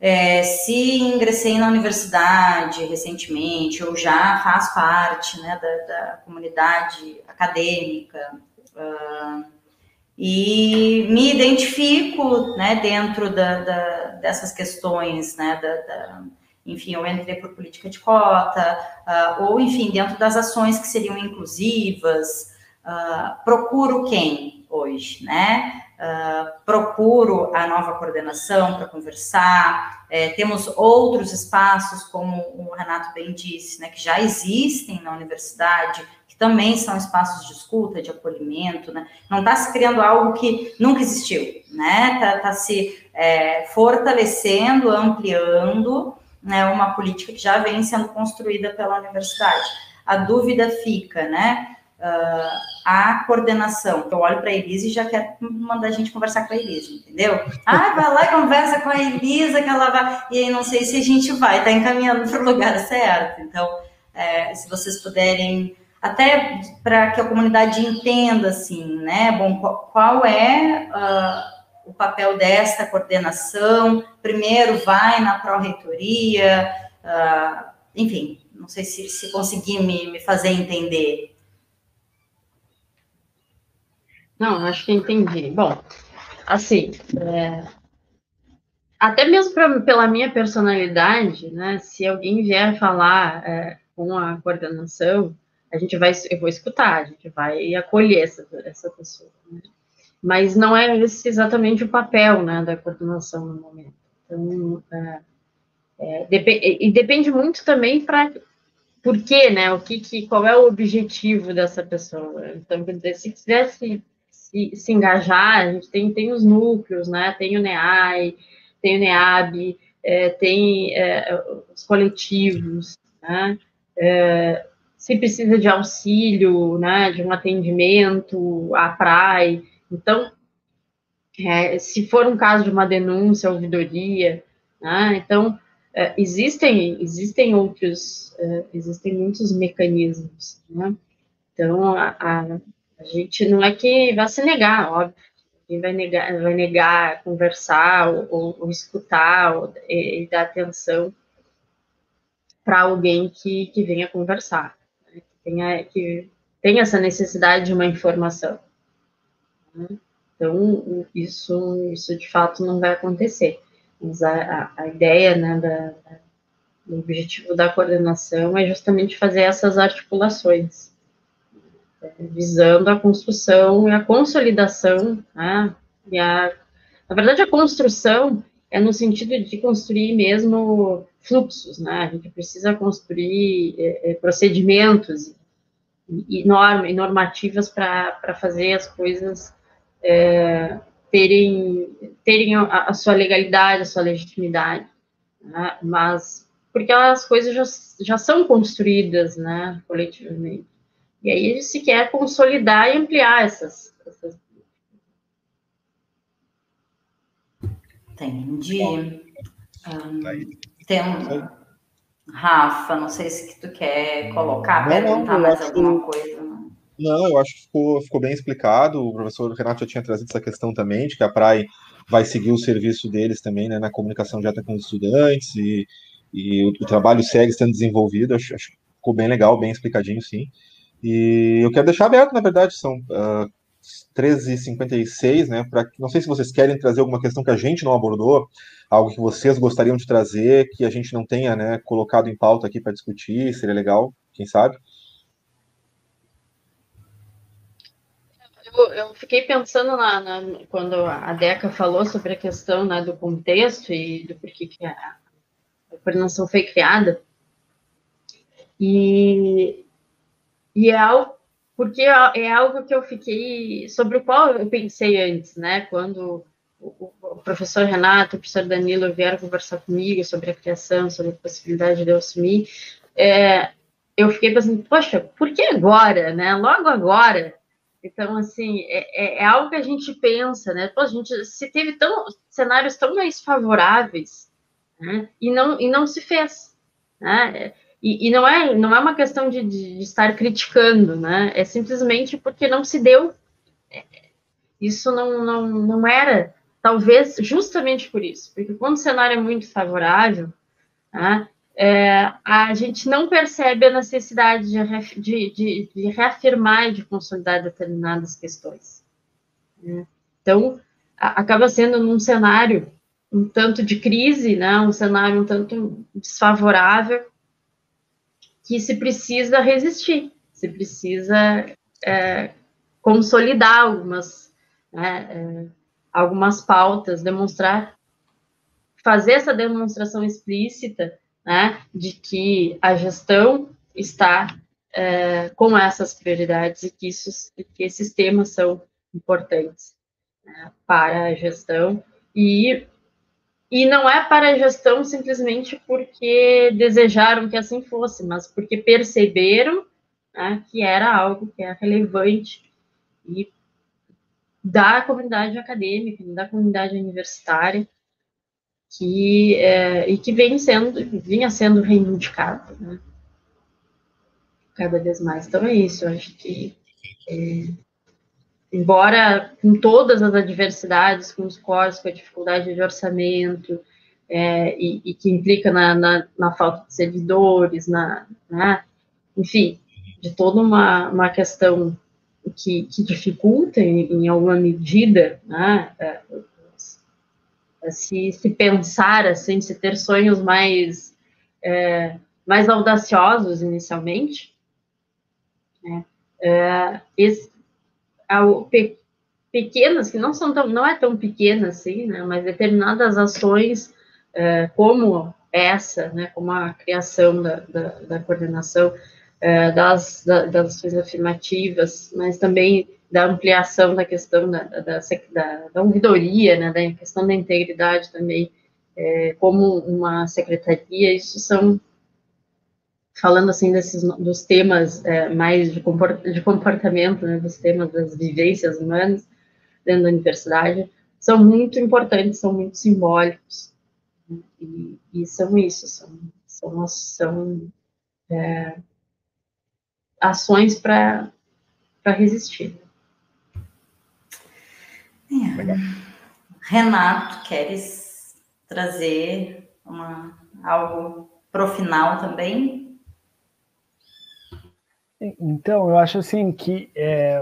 É, se ingressei na universidade recentemente, ou já faz parte né, da, da comunidade acadêmica, uh, e me identifico né, dentro da, da, dessas questões, né, enfim, eu entrei por política de cota, uh, ou enfim, dentro das ações que seriam inclusivas, uh, procuro quem hoje, né? Uh, procuro a nova coordenação para conversar. É, temos outros espaços, como o Renato bem disse, né, que já existem na universidade, que também são espaços de escuta, de acolhimento, né? Não está se criando algo que nunca existiu, né? Está tá se é, fortalecendo, ampliando né, uma política que já vem sendo construída pela universidade. A dúvida fica, né? Uh, a coordenação. Eu olho para a Elisa e já quero mandar a gente conversar com a Elisa, entendeu? Ah, vai lá e conversa com a Elisa, que ela vai. E aí não sei se a gente vai, está encaminhando para o lugar certo. Então, é, se vocês puderem até para que a comunidade entenda, assim, né, bom, qual é uh, o papel desta coordenação, primeiro vai na pró-reitoria, uh, enfim, não sei se, se conseguir me, me fazer entender. Não, acho que entendi. Bom, assim, é, até mesmo pra, pela minha personalidade, né, se alguém vier falar é, com a coordenação, a gente vai, eu vou escutar, a gente vai acolher essa, essa pessoa. Né? Mas não é esse exatamente o papel né, da coordenação no momento. Então, é, é, e depende muito também para por quê, né? O que, que, qual é o objetivo dessa pessoa? Então, se quiser se, se, engajar, a gente tem, tem os núcleos, né? Tem o NEAI, tem o NEAB, é, tem é, os coletivos, né? É, se precisa de auxílio, né, de um atendimento à praia. Então, é, se for um caso de uma denúncia, ouvidoria, né, então, é, existem, existem outros, é, existem muitos mecanismos, né? Então, a, a, a, gente não é que vai se negar, óbvio, quem vai negar, vai negar conversar ou, ou, escutar ou, e, e, dar atenção para alguém que, que venha conversar tenha, que tem essa necessidade de uma informação. Né? Então, isso, isso de fato não vai acontecer. Mas a, a, ideia né, da, da, do objetivo da coordenação é justamente fazer essas articulações, né, visando a construção e a consolidação, né, e a, na verdade, a construção é no sentido de construir mesmo fluxos, né? A gente precisa construir é, é procedimentos e, norma, e normativas para fazer as coisas é, terem, terem a, a, sua legalidade, a sua legitimidade. Né? Mas porque as coisas já, já são construídas né, coletivamente. E aí se quer consolidar e ampliar essas, essas Entendi. Um, tem um, Rafa, não sei se tu quer colocar, não, perguntar não, mais alguma coisa. Não. não, eu acho que ficou, ficou bem explicado. O professor Renato já tinha trazido essa questão também, de que a PRAE vai seguir o serviço deles também né, na comunicação direta com os estudantes e, e o, o, trabalho segue sendo desenvolvido. Acho, acho que ficou bem legal, bem explicadinho, sim. E eu quero deixar aberto, na verdade, são uh, 13h56, né? Pra, não sei se vocês querem trazer alguma questão que a gente não abordou, algo que vocês gostariam de trazer, que a gente não tenha né, colocado em pauta aqui para discutir, seria legal, quem sabe? Eu, eu fiquei pensando na, na, quando a Deca falou sobre a questão né, do contexto e do porquê que a, a coordenação foi criada. E, e é algo porque é algo que eu fiquei sobre o qual eu pensei antes, né? Quando o, o professor Renato, o professor Danilo vieram conversar comigo sobre a criação, sobre a possibilidade de eu assumir, é, eu fiquei pensando, poxa, por que agora, né? Logo agora, Então, assim, é, é, é, algo que a gente pensa, né? Pô, a gente se teve tão, cenários tão mais favoráveis, né? E não, e não se fez, né? E, e não, é, não é uma questão de, de, de, estar criticando, né? É simplesmente porque não se deu. Isso não, não, não era, talvez justamente por isso, porque quando o cenário é muito favorável, né? é, a gente não percebe a necessidade de, de, de, de reafirmar e de consolidar determinadas questões. Né? Então, a, acaba sendo num cenário um tanto de crise, né, um cenário um tanto desfavorável, que se precisa resistir, se precisa é, consolidar algumas, né, é, algumas pautas, demonstrar, fazer essa demonstração explícita né, de que a gestão está é, com essas prioridades e que, isso, que esses temas são importantes né, para a gestão e e não é para a gestão simplesmente porque desejaram que assim fosse, mas porque perceberam né, que era algo que é relevante e da comunidade acadêmica, da comunidade universitária, que é, e que vem sendo, vinha sendo reivindicado, né? cada vez mais. Então é isso, eu acho que é, embora com todas as adversidades, com os cortes, com a dificuldade de orçamento, é, e, e, que implica na, na, na, falta de servidores, na, né? enfim, de toda uma, uma questão que, que dificulta, em, em alguma medida, né? É, se, se pensar assim, se ter sonhos mais é, mais audaciosos inicialmente, né? é, esse, ao, pe, pequenas que não são tão não é tão pequena assim, né? Mas determinadas ações é, como essa, né? Como a criação da, da, da coordenação é, das, da, das ações afirmativas, mas também da ampliação da questão da, da, da, da ouvidoria, né, da questão da integridade também, é, como uma secretaria, isso são, falando assim desses, dos temas é, mais de, comport, de comportamento, né, dos temas das vivências humanas dentro da universidade, são muito importantes, são muito simbólicos, né, e, e, são isso, são, são, são é, ações para resistir. É. Renato, queres trazer uma, algo para o final também? Então, eu acho assim que é,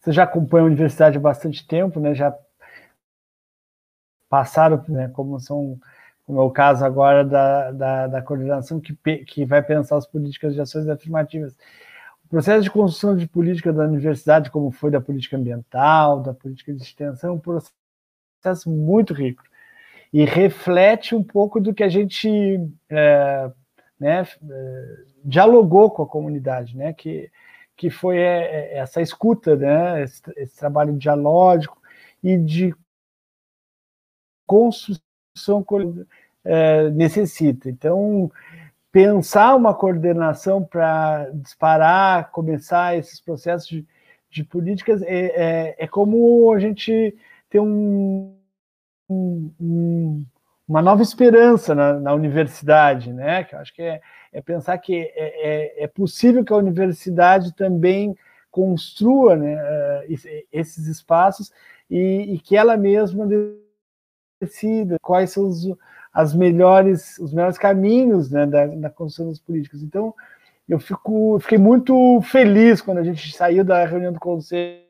você já acompanha a universidade há bastante tempo, né? Já passaram, né, como são, como é o caso agora da, da, da coordenação que, que vai pensar as políticas de ações afirmativas. O processo de construção de política da universidade, como foi da política ambiental, da política de extensão, é um processo muito rico e reflete um pouco do que a gente é, né, é, dialogou com a comunidade, né, que, que foi é, é, essa escuta, né, esse, esse trabalho dialógico e de construção é, necessita. Então, pensar uma coordenação para disparar, começar esses processos de, de políticas é, é, é, como a gente ter um, um, uma nova esperança na, na, universidade, né? Que eu acho que é, é pensar que é, é, é, possível que a universidade também construa né, esses espaços e, e que ela mesma decida quais são os as melhores, os melhores caminhos né, da, da construção das políticas. Então, eu fico, fiquei muito feliz quando a gente saiu da reunião do conselho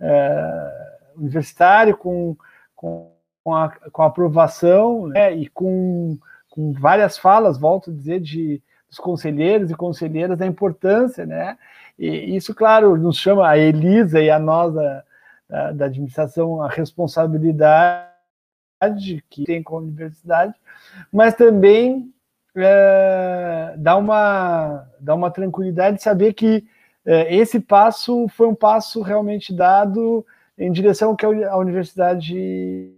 é, universitário com, com, com, a, com a aprovação né, e com, com várias falas, volto a dizer, de, dos conselheiros e conselheiras da importância, né? E isso, claro, nos chama a Elisa e a nós da, da, da administração a responsabilidade que tem com a universidade, mas também é, dá, uma, dá uma tranquilidade de saber que é, esse passo foi um passo realmente dado em direção ao que a universidade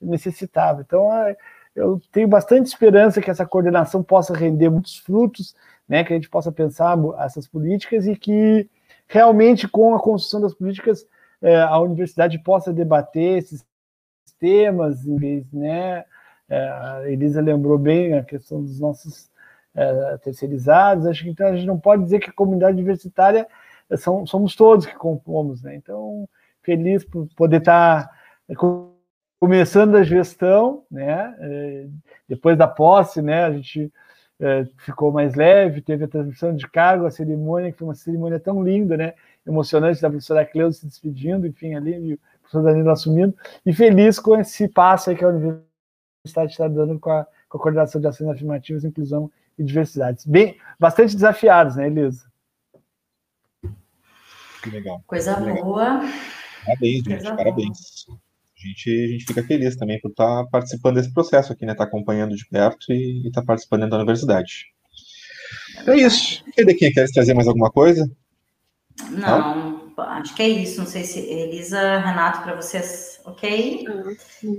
necessitava. Então, é, eu tenho bastante esperança que essa coordenação possa render muitos frutos né, que a gente possa pensar essas políticas e que realmente com a construção das políticas é, a universidade possa debater esses temas, em vez, né? É, a Elisa lembrou bem a questão dos nossos é, terceirizados. Acho que então a gente não pode dizer que a comunidade universitária são, somos todos que compomos, né? Então, feliz por poder estar começando a gestão, né? É, depois da posse, né? A gente é, ficou mais leve, teve a transmissão de cargo, a cerimônia, que foi uma cerimônia tão linda, né? Emocionante da professora Cleusa se despedindo, enfim, ali, e o professor Danilo assumindo, e feliz com esse passo aí que a universidade está dando com a, com a coordenação de ações afirmativas, inclusão e diversidade. Bem, bastante desafiados, né, Elisa? Que legal. Coisa que legal. boa. Parabéns, gente, Coisa parabéns. Boa. A gente, a gente fica feliz também por estar tá participando desse processo aqui, né? Estar tá acompanhando de perto e estar tá participando da universidade. É isso. Quem quer trazer mais alguma coisa? Não, Não, acho que é isso. Não sei se Elisa, Renato, para vocês, ok?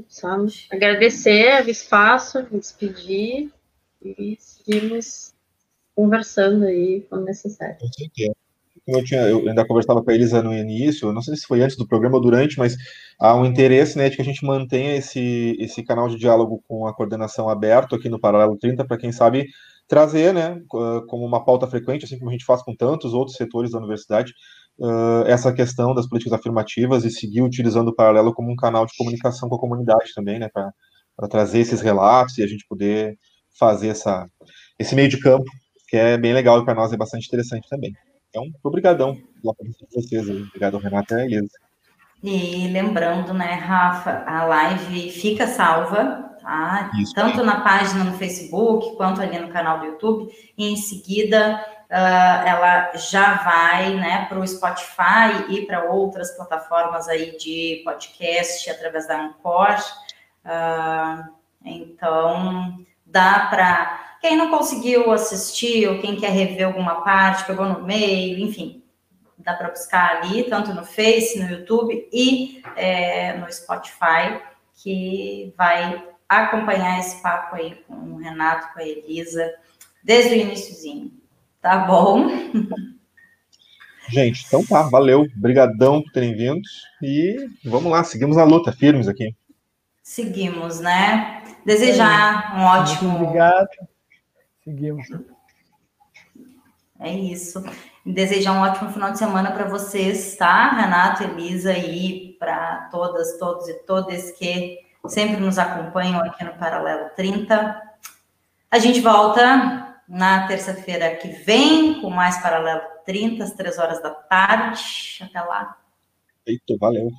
Só agradecer o espaço, me despedir e seguimos conversando aí quando necessário. Com certeza eu tinha, eu ainda conversava com a Elisa no início, não sei se foi antes do programa ou durante, mas há um interesse né, de que a gente mantenha esse, esse canal de diálogo com a coordenação aberto aqui no Paralelo 30, para quem sabe trazer, né, como uma pauta frequente, assim como a gente faz com tantos outros setores da universidade, uh, essa questão das políticas afirmativas e seguir utilizando o Paralelo como um canal de comunicação com a comunidade também, né, para trazer esses relatos e a gente poder fazer essa, esse meio de campo, que é bem legal e para nós é bastante interessante também. Então, obrigadão pela presença de vocês aí. Obrigado, Renata e Elisa. E lembrando, né, Rafa, a live fica salva, tá? Isso, Tanto na página no Facebook, quanto ali no canal do YouTube. E em seguida, uh, ela já vai, né, para o Spotify e para outras plataformas aí de podcast através da Anchor. Uh, então, dá para quem não conseguiu assistir ou quem quer rever alguma parte, pegou no meio, enfim, dá para buscar ali, tanto no Face, no YouTube e é, no Spotify, que vai acompanhar esse papo aí com o Renato, com a Elisa, desde o iníciozinho. Tá bom? Gente, então tá, valeu. Obrigadão por terem vindo. E vamos lá, seguimos a luta, firmes aqui. Seguimos, né? Desejar um ótimo. Muito obrigado. Seguimos. É isso. Desejar um ótimo final de semana para vocês, tá? Renato, Elisa e para todas, todos e todas que sempre nos acompanham aqui no Paralelo 30. A gente volta na terça-feira que vem com mais Paralelo 30, às três horas da tarde. Até lá. Eita, valeu.